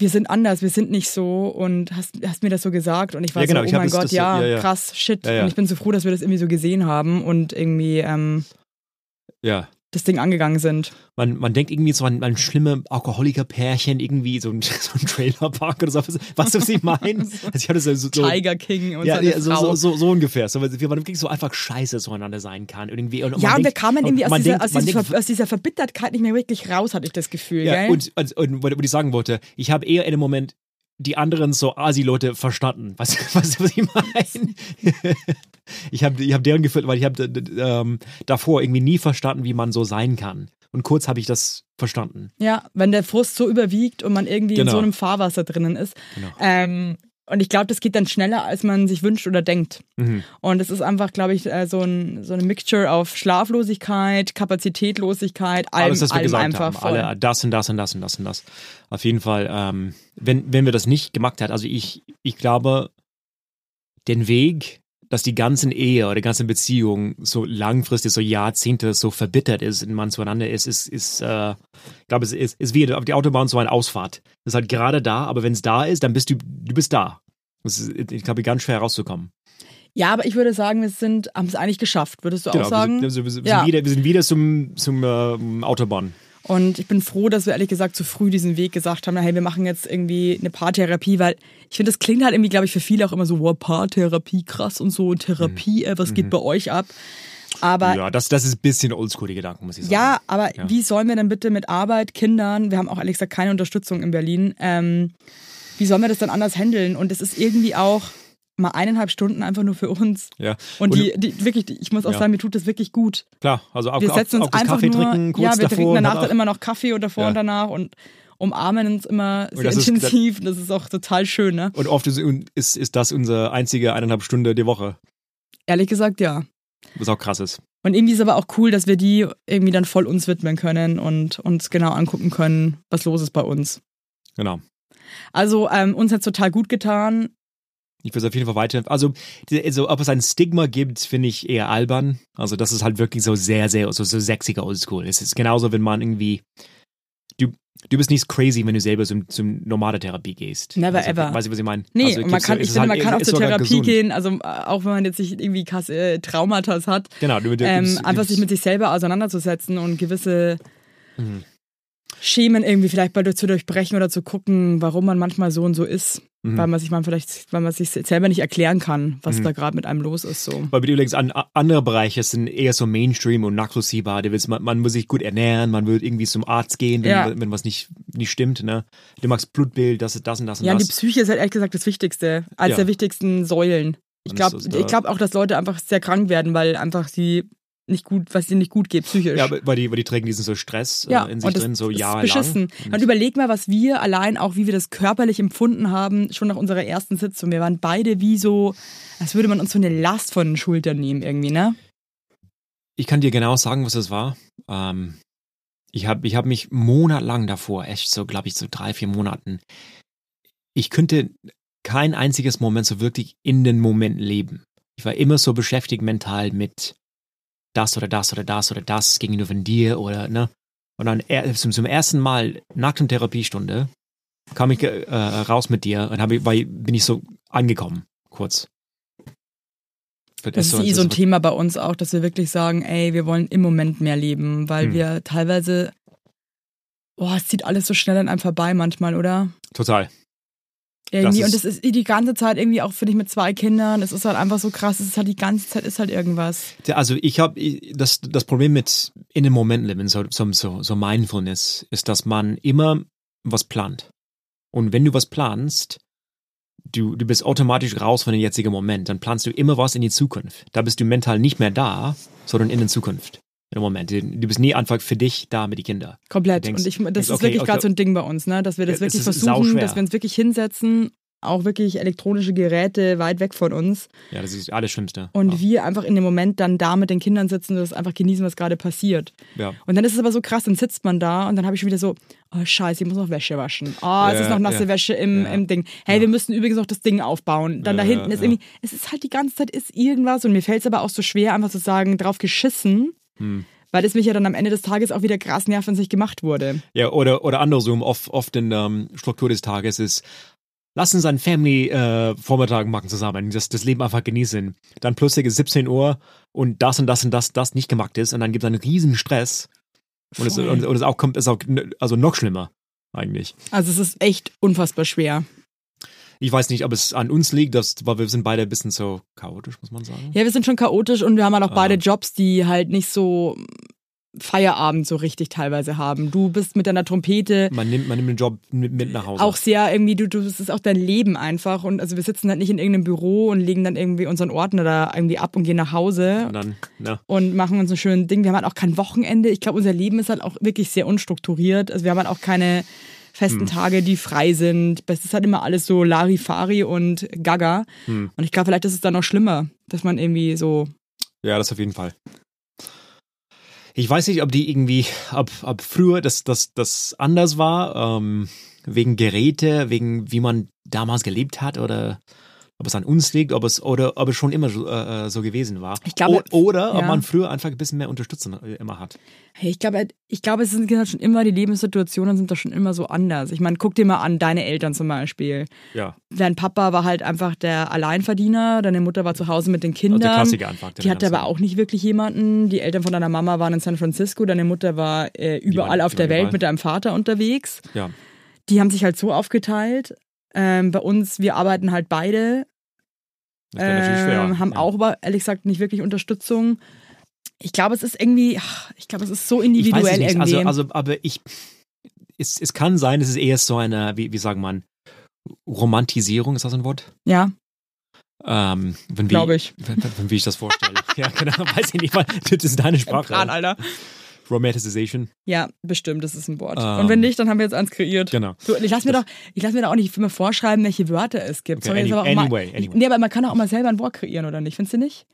wir sind anders, wir sind nicht so und hast, hast mir das so gesagt und ich war Ja, genau, so, oh mein Gott, das- ja, ja, krass, shit. Und ich bin so froh, dass wir das irgendwie so gesehen haben und irgendwie ähm, Ja. Das Ding angegangen sind. Man, man denkt irgendwie so an, an schlimme Alkoholiker-Pärchen, irgendwie so ein, so ein Trailerpark oder so. Weißt du, was ich meine? Also ich hatte so, so, Tiger King und ja, ja so, Frau. so, so, so ungefähr. So, wir man wirklich so einfach scheiße zueinander sein kann. Irgendwie. Und, ja, man und wir kamen irgendwie aus dieser, denkt- aus, dieser, denkt- aus dieser Verbittertheit nicht mehr wirklich raus, hatte ich das Gefühl. ja, und, und, und was ich sagen wollte, ich habe eher in dem Moment die anderen so Asi-Leute verstanden. Weißt du, weißt du, was ich meine? ich habe ich hab deren Gefühl, weil ich habe ähm, davor irgendwie nie verstanden, wie man so sein kann. Und kurz habe ich das verstanden. Ja, wenn der Frust so überwiegt und man irgendwie in Genau. so einem Fahrwasser drinnen ist. Genau. Ähm, und ich glaube, das geht dann schneller, als man sich wünscht oder denkt. Mhm. Und es ist einfach, glaube ich, äh, so, ein, so eine Mixture auf Schlaflosigkeit, Kapazitätlosigkeit, allem, Alles, was wir allem gesagt einfach haben. voll. Alle, das und das und das und das und das. Auf jeden Fall, ähm, wenn, wenn wir das nicht gemacht hätten, also ich, ich glaube, den Weg, dass die ganzen Ehe oder die ganze Beziehung so langfristig, so Jahrzehnte so verbittert ist und man zueinander ist, ist, ist äh, ich glaube, es ist, ist wie auf die Autobahn so eine Ausfahrt. Das ist halt gerade da, aber wenn es da ist, dann bist du, du bist da. Das ist, ich glaube, ganz schwer herauszukommen. Ja, aber ich würde sagen, wir sind, haben es eigentlich geschafft, würdest du auch Genau, sagen? wir, sind, wir, sind, wir, Ja. sind wieder, wir sind wieder zum, zum ähm, Autobahn. Und ich bin froh, dass wir ehrlich gesagt zu früh diesen Weg gesagt haben, hey, wir machen jetzt irgendwie eine Paartherapie, weil ich finde, das klingt halt irgendwie, glaube ich, für viele auch immer so, wow, Paartherapie, krass und so, Therapie, äh, was geht bei euch ab? Aber Ja, das, das ist ein bisschen oldschool, die Gedanken, muss ich sagen. Ja, aber Ja. wie sollen wir denn bitte mit Arbeit, Kindern, wir haben auch ehrlich gesagt keine Unterstützung in Berlin, ähm, wie sollen wir das dann anders handeln? Und es ist irgendwie auch, mal eineinhalb Stunden einfach nur für uns. Ja. Und, die, die wirklich, die, ich muss auch Ja. sagen, mir tut das wirklich gut. Klar, also auch, Wir setzen uns auch das einfach Kaffee nur, trinken kurz ja, wir trinken danach dann immer noch Kaffee oder davor Ja. und danach und umarmen uns immer sehr das ist- intensiv. Das ist auch total schön, ne? Und oft ist, ist, ist das unsere einzige eineinhalb Stunde die Woche, Ehrlich gesagt, ja. was auch krass ist. Und irgendwie ist aber auch cool, dass wir die irgendwie dann voll uns widmen können und uns genau angucken können, was los ist bei uns. Genau. Also ähm, uns hat total gut getan. Ich will es auf jeden Fall weiter. Also, also ob es ein Stigma gibt, finde ich eher albern. Also, das ist halt wirklich so sehr, sehr, so, so sexiger Oldschool. Es ist genauso, wenn man irgendwie. Du, du bist nicht crazy, wenn du selber zum, zum Nomadentherapie gehst. Never also, ever. Weißt du, was ich meine? Nee, also, man so- kann, es ich finde, halt- man kann auch ist zur Therapie gesund. gehen, also auch wenn man jetzt nicht irgendwie Kas äh, Traumata hat, Genau, du, du, ähm, gibt's- einfach sich mit sich selber auseinanderzusetzen und gewisse Mhm. Schemen irgendwie vielleicht mal zu durchbrechen oder zu gucken, warum man manchmal so und so ist, Mhm. weil man sich man vielleicht, weil man sich selber nicht erklären kann, was Mhm. da gerade mit einem los ist. So. Weil du übrigens an, andere Bereiche sind eher so Mainstream und nachvollziehbar. Du willst, man, man muss sich gut ernähren, man will irgendwie zum Arzt gehen, wenn, Ja. wenn was nicht, nicht stimmt. Ne? Du magst Blutbild, das, das und das und Ja, das. die Psyche ist halt ehrlich gesagt das Wichtigste, als Ja. der wichtigsten Säulen. Ich glaube ich glaub auch, dass Leute einfach sehr krank werden, weil einfach sie nicht gut, was ihnen nicht gut geht, psychisch. ja, weil die, weil die trägen diesen so Stress Ja, äh, in sich und das drin, so ist jahrelang. beschissen. Und überleg mal, was wir allein auch, wie wir das körperlich empfunden haben, schon nach unserer ersten Sitzung. Wir waren beide wie so, als würde man uns so eine Last von den Schultern nehmen irgendwie, ne? Ich kann dir genau sagen, was das war. Ähm, ich habe ich hab mich monatelang davor, echt so, glaube ich, so drei, vier Monaten, ich könnte kein einziges Moment so wirklich in den Moment leben. Ich war immer so beschäftigt mental mit das oder das oder das oder das gegenüber von dir oder, ne? Und dann zum, zum ersten Mal nach der Therapiestunde kam ich äh, raus mit dir und hab, ich- war, bin ich so angekommen, kurz. Das ist eh so ein Thema bei uns auch, dass wir wirklich sagen, ey, wir wollen im Moment mehr leben, weil Hm. wir teilweise, boah, es zieht alles so schnell an einem vorbei manchmal, oder? Total. Irgendwie, Das und das ist die ganze Zeit irgendwie auch, finde ich, mit zwei Kindern, es ist halt einfach so krass, es ist halt die ganze Zeit ist halt irgendwas. Ja, Also ich habe das, das Problem mit in dem Moment leben, so, so, so, so Mindfulness, ist, dass man immer was plant. Und wenn du was planst, du, du bist automatisch raus von dem jetzigen Moment. Dann planst du immer was in die Zukunft. Da bist du mental nicht mehr da, sondern in der Zukunft. Im Moment. Du bist nie einfach für dich da mit den Kindern. Komplett. Denkst- und ich, das denkst, ist okay, wirklich okay. gerade so ein Ding bei uns, ne? dass wir das Ja, es wirklich versuchen, dass wir uns wirklich hinsetzen, auch wirklich elektronische Geräte weit weg von uns Ja, das ist alles Schlimmste. und ja. wir einfach in dem Moment dann da mit den Kindern sitzen und das einfach genießen, was gerade passiert. ja. Und dann ist es aber so krass, dann sitzt man da und dann habe ich schon wieder so, oh scheiße, ich muss noch Wäsche waschen. Oh, es Ja, ist noch nasse ja. Wäsche im, Ja. im Ding. Hey, wir müssen übrigens noch das Ding aufbauen. Dann da hinten ist irgendwie, es ist halt die ganze Zeit ist irgendwas und mir fällt es aber auch so schwer, einfach zu sagen, drauf geschissen, Hm. weil es mich ja dann am Ende des Tages auch wieder krass nervt, wenn es nicht gemacht wurde. Ja, oder, oder andersrum, oft, oft in der ähm, Struktur des Tages ist, lass uns einen Family-Vormittag machen zusammen, das, das Leben einfach genießen. Dann plötzlich ist 17 Uhr und das und das und das, das nicht gemacht ist und dann gibt es einen riesen Stress. Und es, und, und es auch kommt, ist auch, also noch schlimmer, eigentlich. Also es ist echt unfassbar schwer. Ich weiß nicht, ob es an uns liegt, dass, weil wir sind beide ein bisschen so chaotisch, muss man sagen. Ja, wir sind schon chaotisch und wir haben halt auch Ah. beide Jobs, die halt nicht so Feierabend so richtig teilweise haben. Du bist mit deiner Trompete Man nimmt, man nimmt den Job mit, mit nach Hause. auch sehr irgendwie, du, du, das ist auch dein Leben einfach und also wir sitzen halt nicht in irgendeinem Büro und legen dann irgendwie unseren Ordner da irgendwie ab und gehen nach Hause und dann, ne, und machen uns ein schönes Ding. Wir haben halt auch kein Wochenende. Ich glaube, unser Leben ist halt auch wirklich sehr unstrukturiert. Also wir haben halt auch keine festen Hm. Tage, die frei sind. Es ist halt immer alles so Larifari und Gaga. Hm. Und ich glaube, vielleicht ist es dann noch schlimmer, dass man irgendwie so Ja, das auf jeden Fall. Ich weiß nicht, ob die irgendwie, ob, ob früher das, das, das anders war, ähm, wegen Geräte, wegen wie man damals gelebt hat oder ob es an uns liegt, ob es oder ob es schon immer so, äh, äh, so gewesen war. Ich glaube, o oder ob ja. man früher einfach ein bisschen mehr Unterstützung äh, immer hat. Hey, ich glaube, ich glaube, es sind halt schon immer, die Lebenssituationen sind doch schon immer so anders. Ich meine, guck dir mal an, deine Eltern zum Beispiel. Ja, Dein Papa war halt einfach der Alleinverdiener, deine Mutter war zu Hause mit den Kindern. Also der Klassiker einfach. Die hatte aber auch nicht wirklich jemanden. Die Eltern von deiner Mama waren in San Francisco, deine Mutter war äh, überall auf der waren Welt überall. mit deinem Vater unterwegs. Ja, Die haben sich halt so aufgeteilt. Ähm, bei uns, wir arbeiten halt beide, ähm, haben ja. auch aber ehrlich gesagt nicht wirklich Unterstützung. Ich glaube, es ist irgendwie, ich glaube, es ist so individuell irgendwie. Also, also, aber ich, es, es kann sein, es ist eher so eine, wie, wie sagt man, Romantisierung, ist das ein Wort? ja, Ähm, wenn Glaube ich. Wenn, wenn, wie ich das vorstelle. ja, genau. Weiß ich nicht, weil das ist deine Sprache. Dran, Alter. Romanticization. Ja, bestimmt, das ist ein Wort. Ähm, Und wenn nicht, dann haben wir jetzt eins kreiert. Genau. So, ich lass mir doch, ich lass mir doch auch nicht immer vorschreiben, welche Wörter es gibt. Okay, any- ist aber auch anyway, mal, anyway. Nee, aber man kann auch mal selber ein Wort kreieren, oder nicht? Findest du nicht?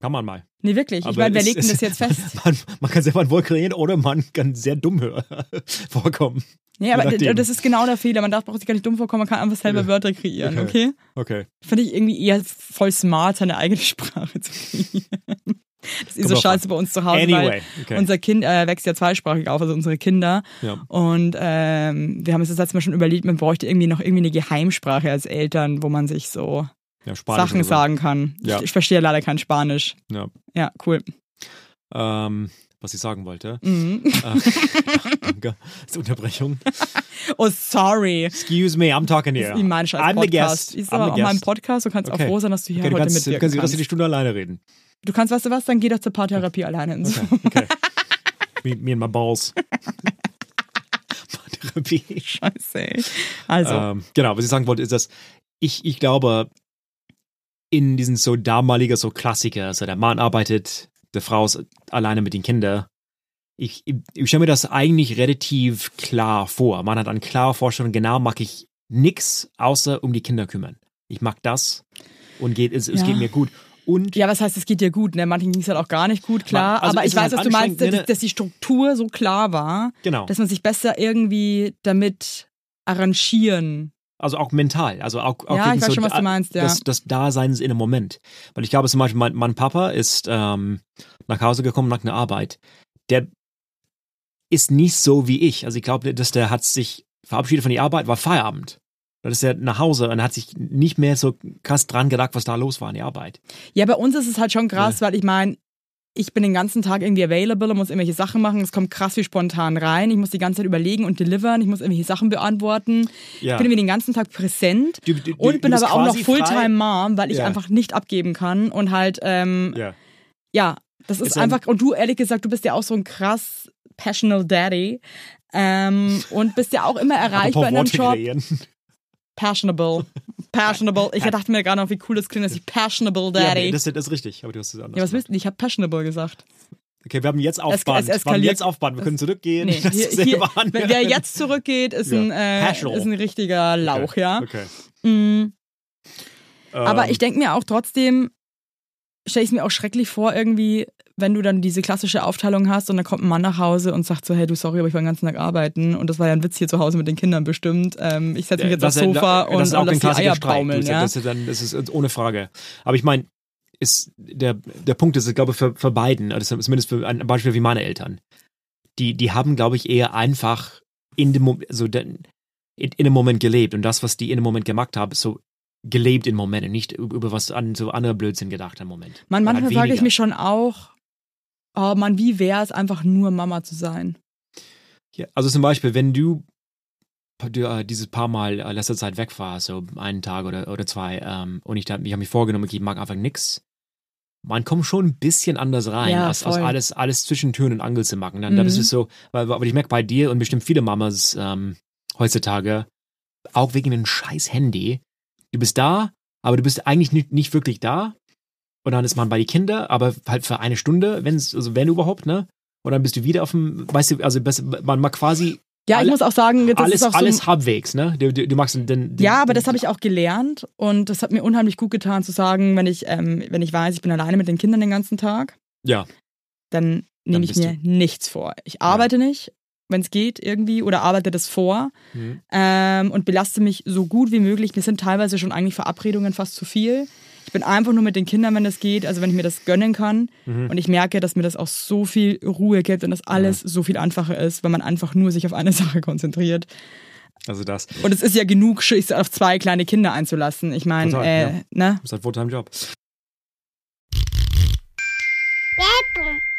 Kann man mal. Nee, wirklich. ich Aber meine, wer legt denn das jetzt fest? Man, man kann selber ein Wort kreieren oder man kann sehr dumm vorkommen. Nee, aber das ist genau der Fehler. Man darf braucht sich gar nicht dumm vorkommen, man kann einfach selber. Wörter kreieren, Okay. okay? Okay. Finde ich irgendwie eher voll smart, seine eigene Sprache zu kreieren. Das ist so scheiße bei uns zu Hause, Anyway, weil okay. unser Kind äh, wächst ja zweisprachig auf, also unsere Kinder. Ja. Und ähm, wir haben uns das letzte Mal schon überlegt, man bräuchte irgendwie noch irgendwie eine Geheimsprache als Eltern, wo man sich so Ja, Sachen so. sagen kann. Ja. Ich, ich verstehe leider kein Spanisch. Ja. Ja, cool. Ähm, was ich sagen wollte. Mhm. Äh, danke. Das ist Unterbrechung. Oh, sorry. Excuse me, I'm talking here. Das ist wie mein scheiß I'm the Podcast. guest. Ist aber the auch mein. Podcast. Du kannst Okay. auch froh sein, dass du hier Okay, du heute kannst, du mitwirken kannst die kannst. restliche Stunde alleine reden. Du kannst, weißt du was, dann geh doch zur Paartherapie alleine ins Zoom. Okay. me, me and my balls. Therapie. Scheiße, ey. Also, Ähm, genau, was ich sagen wollte, ist, dass ich, ich glaube, in diesen so damaliger so Klassiker, also der Mann arbeitet, der Frau ist alleine mit den Kindern. Ich, ich, ich stelle mir das eigentlich relativ klar vor. Man hat eine klare Vorstellung, genau mag ich nix, außer um die Kinder kümmern. Ich mag das und geht, es, es Ja. geht mir gut. Und ja, was heißt, es geht dir gut, ne? Manchen ging es halt auch gar nicht gut, klar. Also aber ich weiß, halt was du meinst, dass, ne, dass die Struktur so klar war, genau, dass man sich besser irgendwie damit arrangieren. also auch mental, also auch, auch Ja, ich weiß so schon, was du meinst, ja. das, das Daseins in einem Moment. Weil ich glaube zum Beispiel, mein, mein Papa ist ähm, nach Hause gekommen nach einer Arbeit. Der ist nicht so wie ich. Also ich glaube, dass der hat sich verabschiedet von der Arbeit, war Feierabend. Dann ist er nach Hause und hat sich nicht mehr so krass dran gedacht, was da los war in der Arbeit. Ja, bei uns ist es halt schon krass, weil ich meine, ich bin den ganzen Tag irgendwie available und muss irgendwelche Sachen machen. Es kommt krass wie spontan rein. Ich muss die ganze Zeit überlegen und delivern. Ich muss irgendwelche Sachen beantworten. Ja. Ich bin irgendwie den ganzen Tag präsent. Du- du- und bin aber auch noch quasi Fulltime Mom, weil ich Ja. einfach nicht abgeben kann und halt, ähm, Ja. ja, das ist, Ist ein- einfach, und du ehrlich gesagt, du bist ja auch so ein krass passional Daddy ähm, und bist ja auch immer erreichbar in einem Job. kreieren. Passionable. Passionable. Ich dachte mir gerade noch, wie cool das klingt, dass ich passionable Daddy. Ja, das, das ist richtig, aber du hast es anders ja, was willst du? Ich habe passionable gesagt. Okay, wir haben jetzt es Aufband. wir haben eskaliert. jetzt Aufband. Wir können zurückgehen. Nee, hier, hier, wenn wer jetzt zurückgeht, ist, Ja. ein, äh, ist ein richtiger Lauch, okay. ja. Okay. Mhm. Aber Ähm, ich denke mir auch trotzdem, stelle ich es mir auch schrecklich vor, irgendwie, wenn du dann diese klassische Aufteilung hast und dann kommt ein Mann nach Hause und sagt so, hey, du, sorry, aber ich war den ganzen Tag arbeiten und das war ja ein Witz hier zu Hause mit den Kindern bestimmt. Ähm, ich setze mich jetzt aufs Das ist- Sofa das und, ist auch und lass ein die Eier baumeln, ja. Das ist, dann, das ist ohne Frage. Aber ich meine, ist der, der Punkt ist, ich glaube, für, für beiden, also zumindest für ein Beispiel wie meine Eltern, die, die haben, glaube ich, eher einfach in dem Moment, also in, in dem Moment gelebt und das, was die in dem Moment gemacht haben, ist so gelebt im Moment und nicht über was an so andere Blödsinn gedacht im Moment. Man, manchmal frage ich mich schon auch, oh Mann, wie wäre es einfach nur Mama zu sein? Ja, also zum Beispiel, wenn du, äh, dieses paar Mal äh, letzter Zeit weg warst, so einen Tag oder, oder zwei, ähm, und ich, ich habe mir vorgenommen, ich mag einfach nix, man kommt schon ein bisschen anders rein, Ja, als, als alles, alles zwischen Türen und Angel zu machen. Dann, Mhm. ist es so, weil, aber ich merke bei dir und bestimmt viele Mamas ähm, heutzutage, auch wegen dem scheiß Handy, du bist da, aber du bist eigentlich nicht, nicht wirklich da. Und dann ist man bei den Kindern, aber halt für eine Stunde, wenn es, also wenn überhaupt, ne? Und dann bist du wieder auf dem, weißt du, also man mag quasi Ja, ich Alle- muss auch sagen, das alles, ist auch so alles halbwegs, ne? Du, du, du magst den, den Ja, aber das habe ich auch gelernt und das hat mir unheimlich gut getan zu sagen, wenn ich, ähm, wenn ich weiß, ich bin alleine mit den Kindern den ganzen Tag, Ja, dann nehme ich mir nichts vor. Ich arbeite nicht, wenn es geht irgendwie, oder arbeite das vor Mhm. ähm, und belaste mich so gut wie möglich. Mir sind teilweise schon eigentlich Verabredungen fast zu viel. Ich bin einfach nur mit den Kindern, wenn es geht, also wenn ich mir das gönnen kann. Mhm. Und ich merke, dass mir das auch so viel Ruhe gibt und dass alles so viel einfacher ist, wenn man einfach nur sich auf eine Sache konzentriert. also das. Und es ist ja genug, sich auf zwei kleine Kinder einzulassen. Ich meine, Total, äh, ja. ne? Das ist ein Fulltime-Job.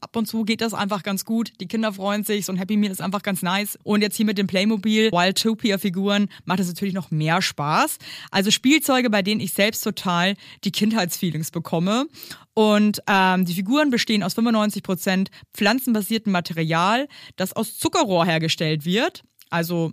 Ab und zu geht das einfach ganz gut. Die Kinder freuen sich. So ein Happy Meal ist einfach ganz nice. Und jetzt hier mit dem Playmobil Wildtopia-Figuren macht es natürlich noch mehr Spaß. Also Spielzeuge, bei denen ich selbst total die Kindheitsfeelings bekomme. Und ähm, die Figuren bestehen aus 95% pflanzenbasiertem Material, das aus Zuckerrohr hergestellt wird. Also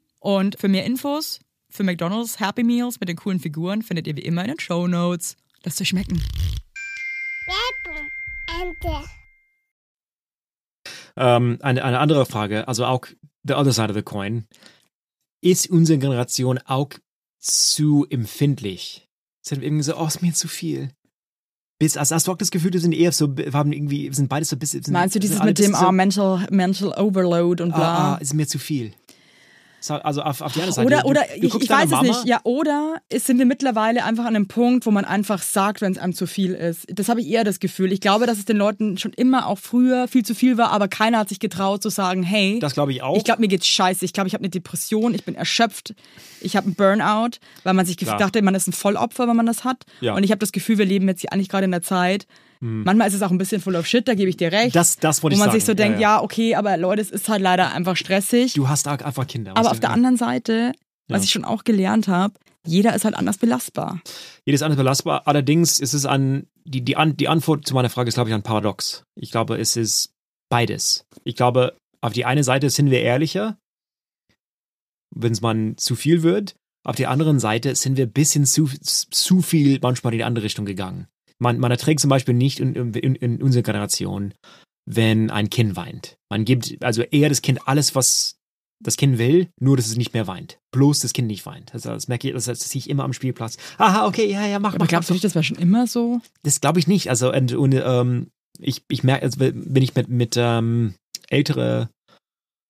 Und für mehr Infos für McDonald's Happy Meals mit den coolen Figuren findet ihr wie immer in den Show Notes. Lasst euch schmecken. Ähm, eine, eine andere Frage, also auch the other side of the coin. Ist unsere Generation auch zu empfindlich? Sind wir irgendwie so, oh, ist mir zu viel. Bis, also hast du auch das Gefühl, wir sind eher so, wir haben irgendwie, wir sind beides so ein bisschen. Meinst du dieses mit dem so, ah, Mental, Mental Overload und bla? ah, ah, ist mir zu viel. So, Also auf, auf die andere Seite. Oder, oder du, ich, du ich guckst weiß es Mama, nicht. Ja, oder sind wir mittlerweile einfach an einem Punkt, wo man einfach sagt, wenn es einem zu viel ist. Das habe ich eher das Gefühl. Ich glaube, dass es den Leuten schon immer auch früher viel zu viel war, aber keiner hat sich getraut zu sagen, hey, Das glaube ich auch. ich glaube, mir geht's scheiße. Ich glaube, ich habe eine Depression, ich bin erschöpft, ich habe einen Burnout, weil man sich Klar. dachte, man ist ein Vollopfer, wenn man das hat. Ja. Und ich habe das Gefühl, wir leben jetzt hier eigentlich gerade in der Zeit. Manchmal ist es auch ein bisschen full of shit, da gebe ich dir recht. Das- das wollte Wo ich man sagen. sich so denkt, ja. ja, okay, aber Leute, es ist halt leider einfach stressig. du hast auch einfach Kinder. Aber auf der anderen Seite, was ich schon auch gelernt habe, jeder ist halt anders belastbar. Jedes andere belastbar. Allerdings ist es an, die, die, an, die Antwort zu meiner Frage ist, glaube ich, ein Paradox. Ich glaube, es ist beides. Ich glaube, auf die eine Seite sind wir ehrlicher, wenn es mal zu viel wird. Auf der anderen Seite sind wir ein bisschen zu, zu viel manchmal in die andere Richtung gegangen. Man, man erträgt zum Beispiel nicht in, in, in unserer Generation, wenn ein Kind weint. Man gibt also eher das Kind alles, was das Kind will, nur dass es nicht mehr weint. Bloß das Kind nicht weint. Also das merke ich, das, das sehe ich immer am Spielplatz. Aha, okay, ja, ja, mach, Aber mach. glaubst du nicht, das war schon immer so? Das glaube ich nicht. Also und, und ähm, ich, ich merke, also, wenn ich mit, mit ähm, ältere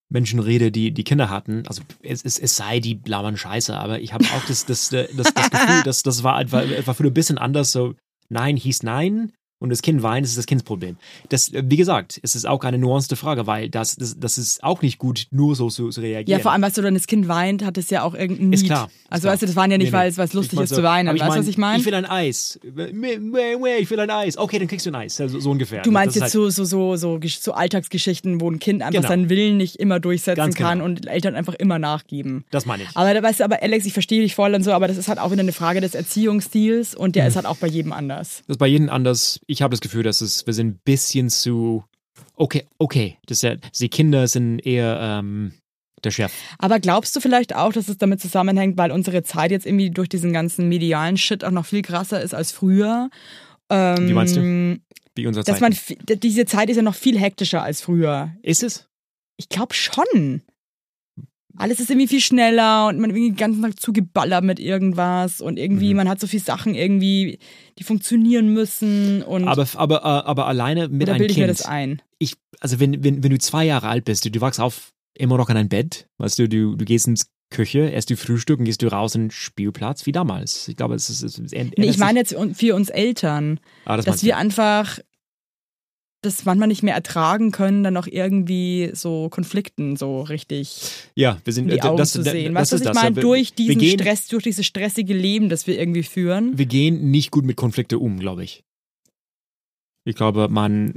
Menschen rede, die die Kinder hatten, also es, es, es sei, die labern Scheiße, aber ich habe auch das, das, das, das, Gefühl, dass das war etwa, etwa für ein bisschen anders. So, nein hieß nein und das Kind weint, das ist das Kindsproblem. Das, äh, wie gesagt, es ist auch eine nuancete Frage, weil das, das, das ist auch nicht gut, nur so zu, zu reagieren. Ja, vor allem, weißt du, wenn das Kind weint, hat es ja auch irgendein Need. Ist klar. Ist Also klar. weißt du, das waren ja nicht, Nee, weil es es lustig ist so- zu weinen. Weißt du, mein, was ich meine? Ich will ein Eis. Ich will ein Eis. Okay, dann kriegst du ein Eis. So, so ungefähr. Du meinst Das jetzt halt- so, so, so, so, so Alltagsgeschichten, wo ein Kind einfach Genau. seinen Willen nicht immer durchsetzen Ganz genau. kann und Eltern einfach immer nachgeben. Das meine ich. Aber da weißt du, aber Alex, ich verstehe dich voll und so, aber das ist halt auch wieder eine Frage des Erziehungsstils und der ist halt auch bei jedem anders. Das ist bei jedem anders. Ich habe das Gefühl, dass es, wir sind ein bisschen zu. Okay, okay. Das ja, die Kinder sind eher ähm, der Chef. Aber glaubst du vielleicht auch, dass es damit zusammenhängt, weil unsere Zeit jetzt irgendwie durch diesen ganzen medialen Shit auch noch viel krasser ist als früher? Ähm, Wie meinst du? Wie unsere Dass Zeit. man, fi- diese Zeit ist ja noch viel hektischer als früher. ist es? Ich glaube schon. Alles ist irgendwie viel schneller und man irgendwie den ganzen Tag zugeballert mit irgendwas und irgendwie, Mhm. man hat so viele Sachen irgendwie, die funktionieren müssen und Aber, aber, äh, aber alleine mit einem bilde ich mir Kind. das ein? Ich, also wenn, wenn, wenn du zwei Jahre alt bist, du, du wachst auf immer noch in ein Bett, weißt du, du, du gehst ins Küche, erst du Frühstück und gehst du raus in den Spielplatz, wie damals. Ich glaube, es ist, es ändert Nee, ich meine jetzt für uns Eltern, ah, das dass wir einfach das manchmal nicht mehr ertragen können, dann auch irgendwie so Konflikten so richtig ja, wir sind in die äh, Augen das, zu das, sehen. das Weißt du, was ist ich das. meine? Wir- Durch diesen gehen, Stress, durch dieses stressige Leben, das wir irgendwie führen. wir gehen nicht gut mit Konflikten um, glaube ich. Ich glaube, man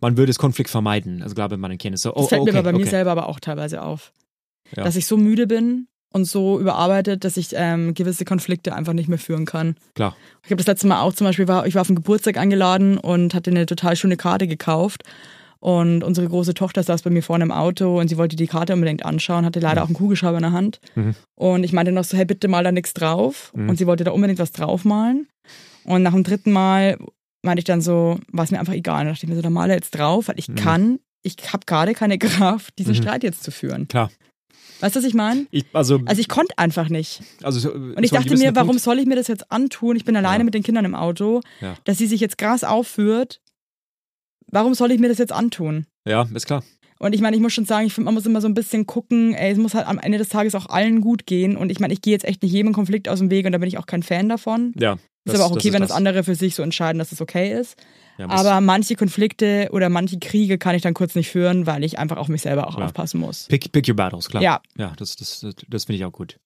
man würde es Konflikt vermeiden. Also glaube man kennt es so. Das Oh, fällt okay, mir aber bei mir okay. selber aber auch teilweise auf. Ja. Dass ich so müde bin und so überarbeitet, dass ich ähm, gewisse Konflikte einfach nicht mehr führen kann. Klar. Ich habe das letzte Mal auch zum Beispiel, war, ich war auf einen Geburtstag eingeladen und hatte eine total schöne Karte gekauft. Und unsere große Tochter saß bei mir vorne im Auto und sie wollte die Karte unbedingt anschauen, hatte leider auch einen Kugelschreiber in der Hand. Mhm. Und ich meinte noch so, hey, bitte mal da nichts drauf. Mhm. Und sie wollte da unbedingt was draufmalen. Und nach dem dritten Mal meinte ich dann so, war es mir einfach egal. Und dachte ich mir so, da male jetzt drauf, weil ich Mhm. kann, ich habe gerade keine Kraft, diesen Mhm. Streit jetzt zu führen. Klar. Weißt du, was ich meine? Ich, also, Also ich konnte einfach nicht. also, Und ich dachte mir, warum soll ich mir das jetzt antun? Ich bin alleine Ja. mit den Kindern im Auto, Ja. dass sie sich jetzt krass aufführt. Warum soll ich mir das jetzt antun? Ja, ist klar. Und ich meine, ich muss schon sagen, ich finde, man muss immer so ein bisschen gucken, ey, es muss halt am Ende des Tages auch allen gut gehen. Und ich meine, ich gehe jetzt echt nicht jedem Konflikt aus dem Weg und da bin ich auch kein Fan davon. Ja. Ist aber auch okay, wenn das andere für sich so entscheiden, dass es okay ist. Ja, Aber manche Konflikte oder manche Kriege kann ich dann kurz nicht führen, weil ich einfach auf mich selber auch Ja. aufpassen muss. Pick, pick your battles, klar. Ja. Ja, das, das, das, das finde ich auch gut.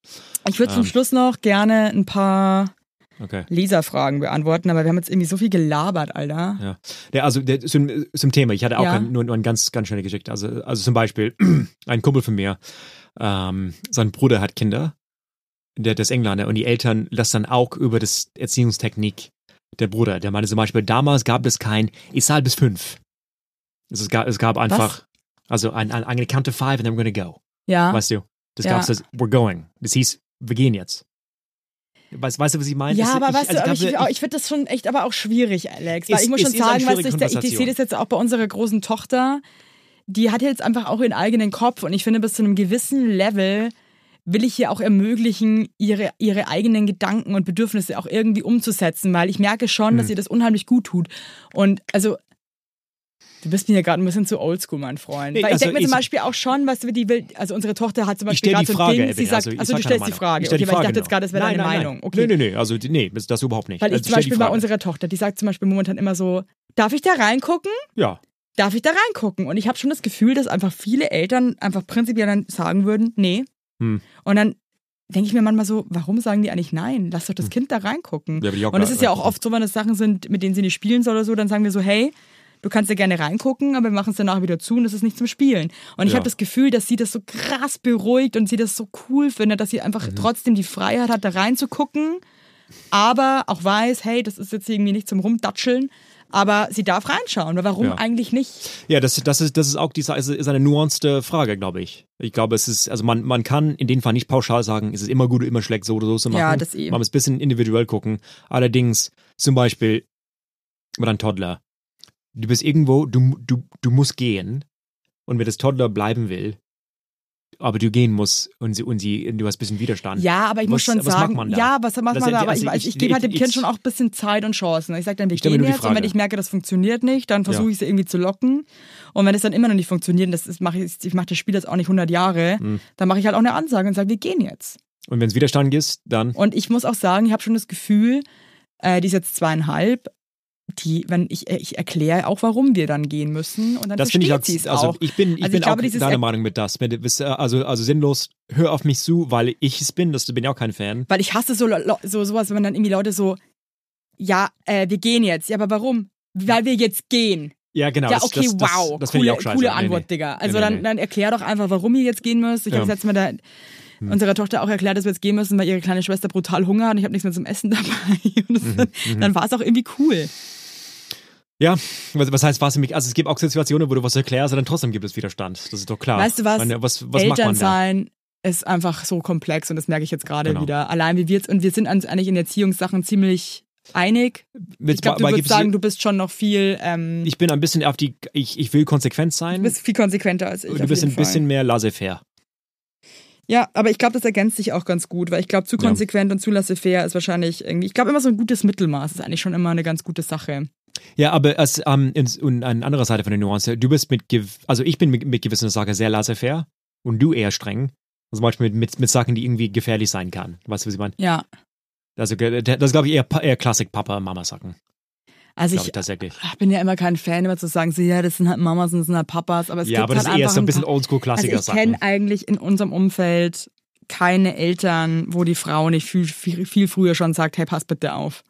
Ich würde zum Ähm. Schluss noch gerne ein paar Okay. Leserfragen beantworten, aber wir haben jetzt irgendwie so viel gelabert, Alter. Ja, ja also der, zum, zum Thema, ich hatte auch Ja. ein, nur, nur ein ganz, ganz schnelle Geschichte. Also, also zum Beispiel, ein Kumpel von mir, ähm, sein Bruder hat Kinder, der, der ist Engländer, und die Eltern lassen dann auch über das Erziehungstechnik der Bruder. Der meinte zum Beispiel, damals gab es kein, ich zahle bis fünf. Es gab, es gab einfach, also ein, ein, eine Count to five and then we're gonna go. Ja. Weißt du? Das Ja. gab's das, we're going. Das hieß, wir gehen jetzt. Weißt, weißt du, was ich meine? Ja, aber ich, weißt du, also aber ich, glaube, ich finde das schon echt aber auch schwierig, Alex. Weil Es- ich muss schon ist sagen, weißt du, ich, ich, ich sehe das jetzt auch bei unserer großen Tochter. Die hat jetzt einfach auch ihren eigenen Kopf und ich finde, bis zu einem gewissen Level will ich ihr auch ermöglichen, ihre, ihre eigenen Gedanken und Bedürfnisse auch irgendwie umzusetzen, weil ich merke schon, Hm. dass ihr das unheimlich gut tut. Und also, du bist mir ja gerade ein bisschen zu oldschool, mein Freund. Weil ich also denke mir zum Beispiel auch schon, was wir die will, also unsere Tochter hat zum Beispiel gerade so ein Frage, Ding, sie sagt, also also, du stellst die. Frage, Ich stell die okay, weil ich Frage dachte jetzt nur. gerade, das wäre deine nein, nein. Meinung. Okay. Nee, nee, nee, also nee, das, überhaupt nicht. Weil ich Also, zum Beispiel bei Frage. unserer Tochter, die sagt zum Beispiel momentan immer so, darf ich da reingucken? Ja, Darf ich da reingucken? Und ich habe schon das Gefühl, dass einfach viele Eltern einfach prinzipiell dann sagen würden, nee. Hm. Und dann denke ich mir manchmal so, warum sagen die eigentlich nein? Lass doch das Kind da reingucken. Hm. Ja, Und es ist ja auch oft so, wenn das Sachen sind, mit denen sie nicht spielen soll oder so, dann sagen wir so, hey, du kannst ja gerne reingucken, aber wir machen es danach wieder zu und das ist nicht zum Spielen. Und ich Ja. habe das Gefühl, dass sie das so krass beruhigt und sie das so cool findet, dass sie einfach Mhm. trotzdem die Freiheit hat, da reinzugucken, aber auch weiß, hey, das ist jetzt irgendwie nicht zum Rumdatscheln, aber sie darf reinschauen. Warum Ja. eigentlich nicht? ja das, das, ist, das ist auch diese, ist, ist eine nuancete Frage, glaube ich. Ich glaube, es ist, also man, man kann in dem Fall nicht pauschal sagen, ist es immer gut oder immer schlecht, so oder so zu machen. Ja, das eh. Man muss ein bisschen individuell gucken. Allerdings, zum Beispiel mit einem Toddler. Du bist irgendwo, du, du, du musst gehen. Und wenn das Toddler bleiben will, aber du gehen musst und, sie, und sie, du hast ein bisschen Widerstand. Ja, aber ich muss Was- schon was macht sagen, man da? ja, was macht Das man da? Aber also ich, ich- ich, gebe halt dem ich- Kind schon auch ein bisschen Zeit und Chancen. Ich sage dann, wir gehen jetzt und wenn ich merke, das funktioniert nicht, dann versuche Ja. ich sie irgendwie zu locken. Und wenn es dann immer noch nicht funktioniert, das ist, mache ich, ich mache das Spiel jetzt auch nicht 100 Jahre, Mhm. dann mache ich halt auch eine Ansage und sage, wir gehen jetzt. Und wenn es Widerstand ist, dann. Und ich muss auch sagen, ich habe schon das Gefühl, äh, die ist jetzt zweieinhalb, die, wenn ich, äh, ich erkläre auch, warum wir dann gehen müssen und dann Das finde versteht ich sie auch, es also auch. ich bin, ich Also bin ich glaube, auch deiner Er- Meinung mit das. Also, also sinnlos, hör auf mich zu, weil ich es bin, das bin ich auch kein Fan. Weil ich hasse so, so sowas, wenn man dann irgendwie Leute so, ja, äh, wir gehen jetzt. Ja, aber warum? Weil wir jetzt gehen. Ja, genau. ja, okay, das, das, wow. Das finde coole, ich auch scheiße. coole Nee, Antwort, nee. Digga. Also Nee, nee, dann, nee. dann erklär doch einfach, warum ihr jetzt gehen müsst. Ich Ja. habe jetzt mal da unserer Tochter auch erklärt, dass wir jetzt gehen müssen, weil ihre kleine Schwester brutal Hunger hat und ich habe nichts mehr zum Essen dabei. Und das, Mhm, Dann war es auch irgendwie cool. Ja, was, was heißt was mich? Also es gibt auch Situationen, wo du was erklärst, und dann trotzdem gibt es Widerstand. Das ist doch klar. Weißt du was? Meine, was, was Eltern sein ist einfach so komplex und das merke ich jetzt gerade Genau. wieder. Allein wie wir jetzt, und wir sind uns eigentlich in Erziehungssachen ziemlich einig. Mit- Ich glaube, du würdest sagen, du bist schon noch viel, ähm, ich bin ein bisschen auf die, ich, ich will konsequent sein. du bist viel konsequenter als ich. du bist ein bisschen Fall. mehr laissez-faire. Ja, aber ich glaube, das ergänzt sich auch ganz gut, weil ich glaube, zu Ja. konsequent und zu laissez-faire ist wahrscheinlich irgendwie, ich glaube, immer so ein gutes Mittelmaß ist eigentlich schon immer eine ganz gute Sache. Ja, aber als, ähm, ins, und eine andere Seite von der Nuance, du bist mit, also ich bin mit, mit gewissen Sachen sehr laissez-faire und du eher streng. Also manchmal mit, mit, mit Sachen, die irgendwie gefährlich sein kann. Weißt du, was ich meine? Ja. Also, das glaube ich eher, eher Klassik-Papa-Mama-Sachen. Also ich ich tatsächlich. bin ja immer kein Fan, immer zu sagen, so, ja, das sind halt Mamas und das sind halt Papas, aber es Ja, gibt aber das halt ist eher so ein bisschen paar- Also ich kenne eigentlich in unserem Umfeld keine Eltern, wo die Frau nicht viel, viel, viel früher schon sagt, hey, pass bitte auf.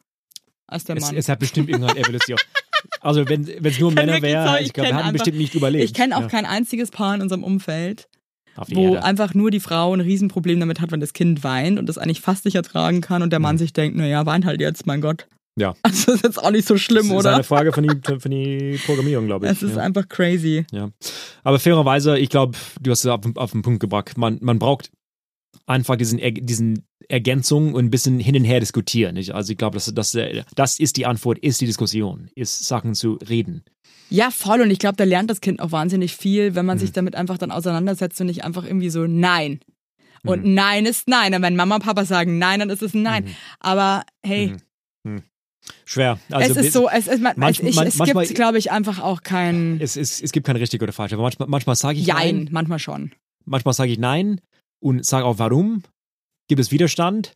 Als der es, Mann. es hat bestimmt irgendeine Evolution. Also wenn es nur Männer wirklich wäre, sein, ich ich glaube, wir hatten bestimmt nicht überlebt. ich kenne auch ja, kein einziges Paar in unserem Umfeld, wo Erde. einfach nur die Frau ein Riesenproblem damit hat, wenn das Kind weint und das eigentlich fast nicht ertragen kann und der Mann sich denkt, naja, weint halt jetzt, mein Gott. Mhm. Ja. Also das ist jetzt auch nicht so schlimm, das ist oder? eine Frage von die, von die Programmierung, glaube ich. Es ist ja. einfach crazy. Ja. Aber fairerweise, ich glaube, du hast es auf, auf den Punkt gebracht. Man, man braucht einfach diesen, diesen Ergänzung und ein bisschen hin und her diskutieren. Nicht? Also ich glaube, das, das, das ist die Antwort, ist die Diskussion, ist Sachen zu reden. Ja, voll. Und ich glaube, da lernt das Kind auch wahnsinnig viel, wenn man Mhm. sich damit einfach dann auseinandersetzt und nicht einfach irgendwie so Nein. Und Mhm. Nein ist Nein. Und wenn Mama und Papa sagen Nein, dann ist es ein Nein. Aber hey, Mhm. Schwer. Also es ist so, es, man, manch- es, ich, man- es manchmal- gibt, glaube ich, einfach auch kein Es, es, es gibt kein richtig oder falsch. Aber manchmal, manchmal sage ich Jein. nein, Manchmal schon. manchmal sage ich nein und sage auch warum. Gibt es Widerstand?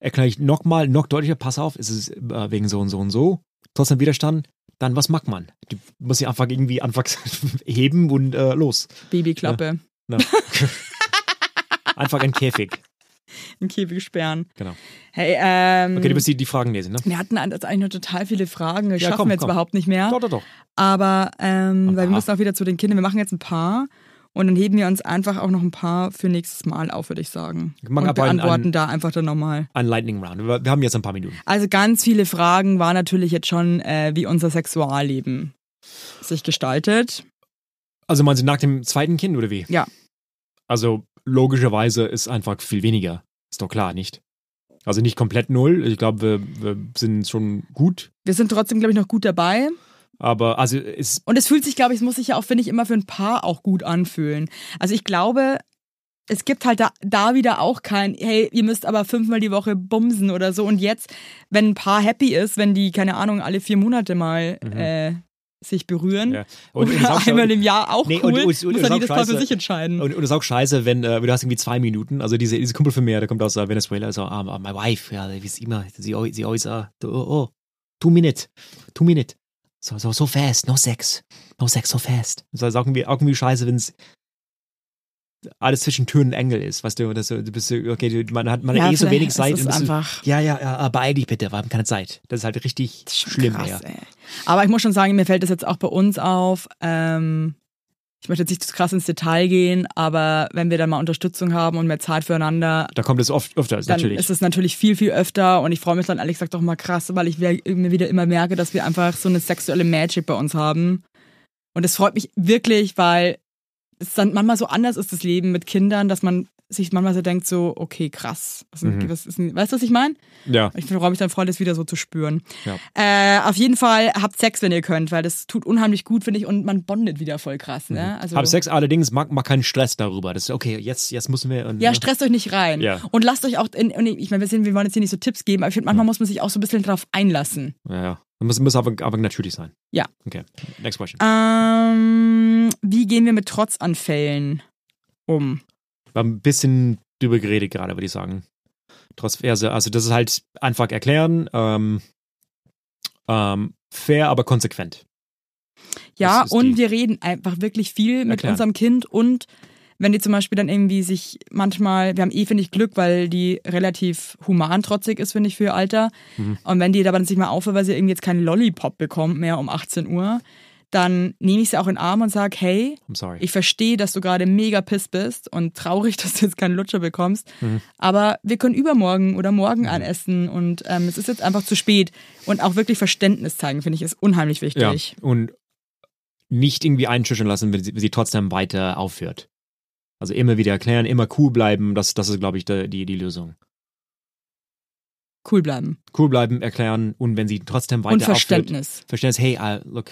Erkläre ich nochmal, noch deutlicher, pass auf, ist es äh, wegen so und so und so. Trotzdem Widerstand, dann was macht man? Die muss ich einfach irgendwie einfach heben und äh, los. Babyklappe. Ja. einfach ein Käfig. Im Käfig sperren. Genau. Hey, ähm, Okay, du bist die, die Fragen lesen, ne? wir hatten eigentlich noch total viele Fragen. Das Ja, schaffen komm, wir jetzt komm. überhaupt nicht mehr. Doch, doch, doch. Aber ähm, weil wir müssen auch wieder zu den Kindern. Wir machen jetzt ein paar und dann heben wir uns einfach auch noch ein paar für nächstes Mal auf, würde ich sagen. Wir und beantworten ein- da einfach dann nochmal. Ein Lightning Round. Wir, wir haben jetzt ein paar Minuten. Also ganz viele Fragen war natürlich jetzt schon, äh, wie unser Sexualleben sich gestaltet. Also meinen Sie nach dem zweiten Kind oder wie? Ja. Also logischerweise ist einfach viel weniger. Ist doch klar, nicht? Also nicht komplett null. Ich glaube, wir, wir sind schon gut. Wir sind trotzdem, glaube ich, noch gut dabei. Aber also ist Und es fühlt sich, glaube ich, es muss sich ja auch, finde ich, immer für ein Paar auch gut anfühlen. Also ich glaube, es gibt halt da, da wieder auch kein, hey, ihr müsst aber fünfmal die Woche bumsen oder so. Und jetzt, wenn ein Paar happy ist, wenn die, keine Ahnung, alle vier Monate mal äh, sich berühren. Ja. Und, und, es oder auch, einmal im Jahr auch Nee, cool, und- und- und- muss und auch jedes Paar für sich entscheiden. und, und es ist auch scheiße, wenn äh, du hast irgendwie zwei Minuten. Also diese, diese Kumpel von mir, der kommt aus äh, Venezuela, so, ah, my wife, ja, wie ist immer, sie, al- sie always, uh, oh, oh, two minute, two minute. So, so, so fast, no sex, no sex, so fast. Das ist auch irgendwie, auch irgendwie scheiße, wenn es alles zwischen Tür und Engel ist, weißt du, das, du bist, so, okay, man hat, man hat eh so wenig Zeit. und bist du- einfach ja, ja, ja, beeil dich bitte, wir haben keine Zeit. Das ist halt richtig ist schlimm, krass, ja. ey. Aber ich muss schon sagen, mir fällt das jetzt auch bei uns auf. Ähm, ich möchte jetzt nicht zu krass ins Detail gehen, aber wenn wir dann mal Unterstützung haben und mehr Zeit füreinander, Da kommt es oft öfter, dann natürlich. ist es natürlich viel, viel öfter und ich freue mich dann ehrlich gesagt auch mal krass, weil ich mir wieder immer merke, dass wir einfach so eine sexuelle Magic bei uns haben. Und es freut mich wirklich, weil es dann manchmal so anders ist, das Leben mit Kindern, dass man sich manchmal so denkt, so, okay, krass. Was, Mhm. was ist weißt du, was ich meine? ja. Ich freue mich dann voll, das wieder so zu spüren. Ja. Äh, auf jeden Fall habt Sex, wenn ihr könnt, weil das tut unheimlich gut, finde ich, und man bondet wieder voll krass. Ne? Also, Hab Sex allerdings, mag, mag keinen Stress darüber. Das ist okay, jetzt, jetzt müssen wir. Und, Ja, ne? stresst euch nicht rein. Ja. Und lasst euch auch, in, und ich meine, wir, sind, wir wollen jetzt hier nicht so Tipps geben, aber ich finde, manchmal muss man sich auch so ein bisschen drauf einlassen. Ja, ja. Muss, muss aber, aber natürlich sein. Ja. Okay, next question. Ähm, wie gehen wir mit Trotzanfällen um? Wir haben ein bisschen drüber geredet gerade, würde ich sagen. Trotz, also, also das ist halt einfach erklären, ähm, ähm, fair, aber konsequent. Ja, und wir reden einfach wirklich viel mit Erklären. unserem Kind und wenn die zum Beispiel dann irgendwie sich manchmal, wir haben eh, finde ich, Glück, weil die relativ human trotzig ist, finde ich, für ihr Alter. Mhm. Und wenn die da dann sich mal aufhört, weil sie irgendwie jetzt keinen Lollipop bekommt mehr um 18 Uhr, dann nehme ich sie auch in den Arm und sage, hey, I'm sorry. ich verstehe, dass du gerade mega piss bist und traurig, dass du jetzt keinen Lutscher bekommst. Mhm. Aber wir können übermorgen oder morgen anessen und ähm, es ist jetzt einfach zu spät. Und auch wirklich Verständnis zeigen, finde ich, ist unheimlich ja, wichtig. und nicht irgendwie einschüchtern lassen, wenn sie, wenn sie trotzdem weiter aufhört. Also immer wieder erklären, immer cool bleiben, das, das ist, glaube ich, die, die, die Lösung. Cool bleiben. Cool bleiben, erklären und wenn sie trotzdem weiter und Verständnis. Verständnis, hey, uh, look,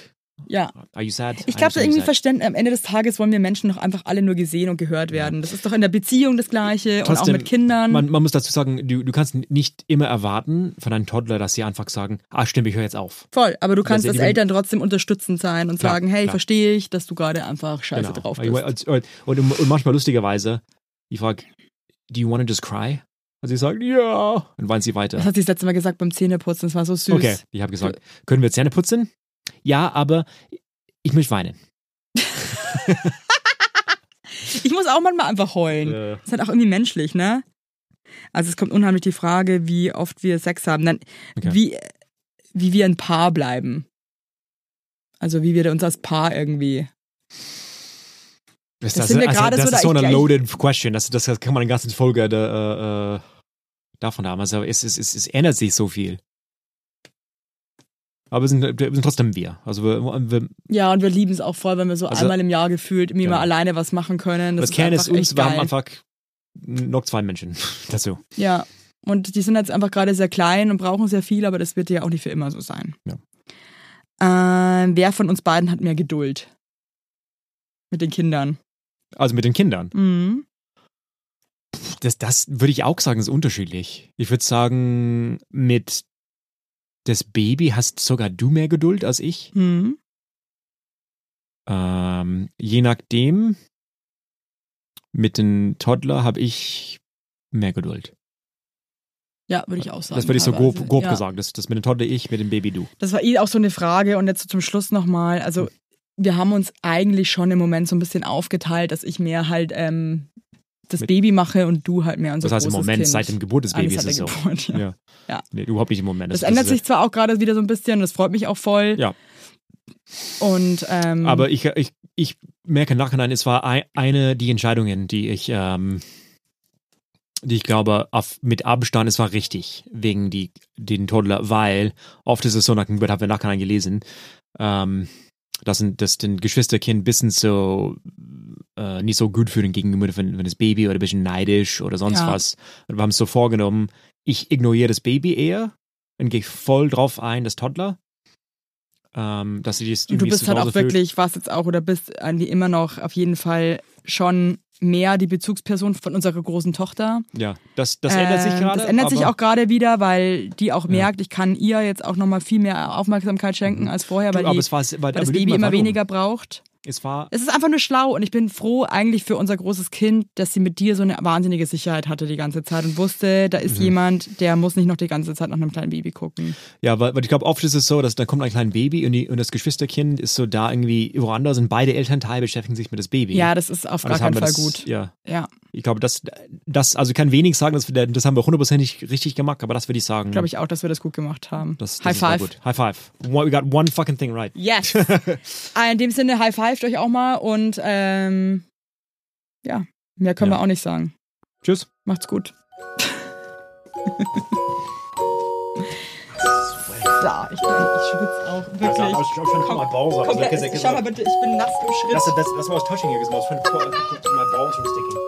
Ja. are you sad? Ich glaube, so irgendwie. Verständnis, am Ende des Tages wollen wir Menschen doch einfach alle nur gesehen und gehört werden. Das ist doch in der Beziehung das Gleiche und auch Trotzdem, mit Kindern. Man, man muss dazu sagen, du, du kannst nicht immer erwarten von einem Toddler, dass sie einfach sagen, ah stimmt, ich höre jetzt auf. Voll, aber du kannst als Eltern trotzdem unterstützend sein und Klar, sagen, hey, verstehe ich, dass du gerade einfach scheiße drauf bist. Und, und, und, und manchmal lustigerweise, ich frage, do you want to just cry? Und sie sagt, ja. Und weint sie weiter. Das hat sie das letzte Mal gesagt beim Zähneputzen, das war so süß. Okay, ich habe gesagt, können wir Zähne putzen? Ja, aber ich möchte weinen. Ich muss auch manchmal einfach heulen. Das ist halt auch irgendwie menschlich, ne? Also es kommt unheimlich die Frage, wie oft wir Sex haben. Dann, Okay. wie, wie wir ein Paar bleiben. Also wie wir uns als Paar irgendwie. das, Das sind wir also, gerade das so, ist da so eine loaded question. Das, das kann man eine ganze Folge da, äh, äh, davon haben. Also es, es, es, es ändert sich so viel. Aber wir sind, wir sind trotzdem wir. Also wir, wir, Ja, und wir lieben es auch voll, wenn wir so Also- einmal im Jahr gefühlt irgendwie Genau. mal alleine was machen können. das, Das, Kern ist ist einfach uns, wir haben einfach noch zwei Menschen dazu. Ja. Und die sind jetzt einfach gerade sehr klein und brauchen sehr viel, aber das wird ja auch nicht für immer so sein. Ja. Äh, wer von uns beiden hat mehr Geduld? Mit den Kindern. Also mit den Kindern. Mhm. Das, das würde ich auch sagen, ist unterschiedlich. Ich würde sagen, mit das Baby hast sogar du mehr Geduld als ich. Mhm. Ähm, je nachdem, mit den Toddler habe ich mehr Geduld. Ja, würde ich auch sagen. Das würde ich so grob, grob ja. gesagt. Das, das mit den Toddler ich, mit dem Baby du. Das war eh auch so eine Frage und jetzt so zum Schluss nochmal. Also, wir haben uns eigentlich schon im Moment so ein bisschen aufgeteilt, dass ich mehr halt ähm, das Mit- Baby mache und du halt mehr unser Das heißt im Moment, kind. seit dem Geburt des Babys ist es so. Ja. Ja. Ja. Nee, überhaupt nicht im Moment. Das, ändert ist- sich zwar auch gerade wieder so ein bisschen, das freut mich auch voll. Ja. Und ähm, Aber ich, ich, ich merke im Nachhinein, es war ein, eine die Entscheidungen, die ich, ähm, die ich glaube, auf, mit Abstand, es war richtig, wegen die, den Toddler, weil oft ist es so, nach dem Geburt haben wir im Nachhinein gelesen, ähm, dass, dass den Geschwisterkind ein bisschen so äh, nicht so gut fühlen gegenüber, wenn, wenn das Baby oder ein bisschen neidisch oder sonst Ja. was. Und wir haben es so vorgenommen, ich ignoriere das Baby eher und gehe voll drauf ein, das Toddler. Ähm, dass sie das und du bist halt auch fühlt. wirklich, warst jetzt auch oder bist irgendwie immer noch auf jeden Fall schon mehr die Bezugsperson von unserer großen Tochter. Ja, das, das ändert sich Ähm, gerade. Das ändert sich auch gerade wieder, weil die auch Ja. merkt, ich kann ihr jetzt auch nochmal viel mehr Aufmerksamkeit schenken als vorher, weil, Mhm. Du, aber die, es war, weil, weil das Baby immer warum? weniger braucht. Es war, Es ist einfach nur schlau und ich bin froh eigentlich für unser großes Kind, dass sie mit dir so eine wahnsinnige Sicherheit hatte die ganze Zeit und wusste, da ist Mhm. jemand, der muss nicht noch die ganze Zeit nach einem kleinen Baby gucken. ja, weil, weil ich glaube, oft ist es so, dass da kommt ein kleines Baby und, die, und das Geschwisterkind ist so da irgendwie woanders und beide Elternteile beschäftigen sich mit das Baby. Ja, das ist auf Und gar keinen Fall das, gut. Ja, Ja, ich glaube, das, das, also ich kann wenig sagen, dass wir, das haben wir hundertprozentig richtig gemacht, aber das würde ich sagen. glaube ich auch, dass wir das gut gemacht haben. Das, das High five. Gut. High five. We got one fucking thing right. Yes. Ah, In dem Sinne, high five Greift euch auch mal und ähm, ja, mehr können ja. wir auch nicht sagen. Tschüss. Macht's gut. da, ich, ich schwitze auch wirklich. Also, ich glaube schon, komm mal Browser. Komm, also, okay, schau mal bitte, ich bin nass im Schritt. Das, das, das war aus Touching hier gesehen, aus von zum Sticking.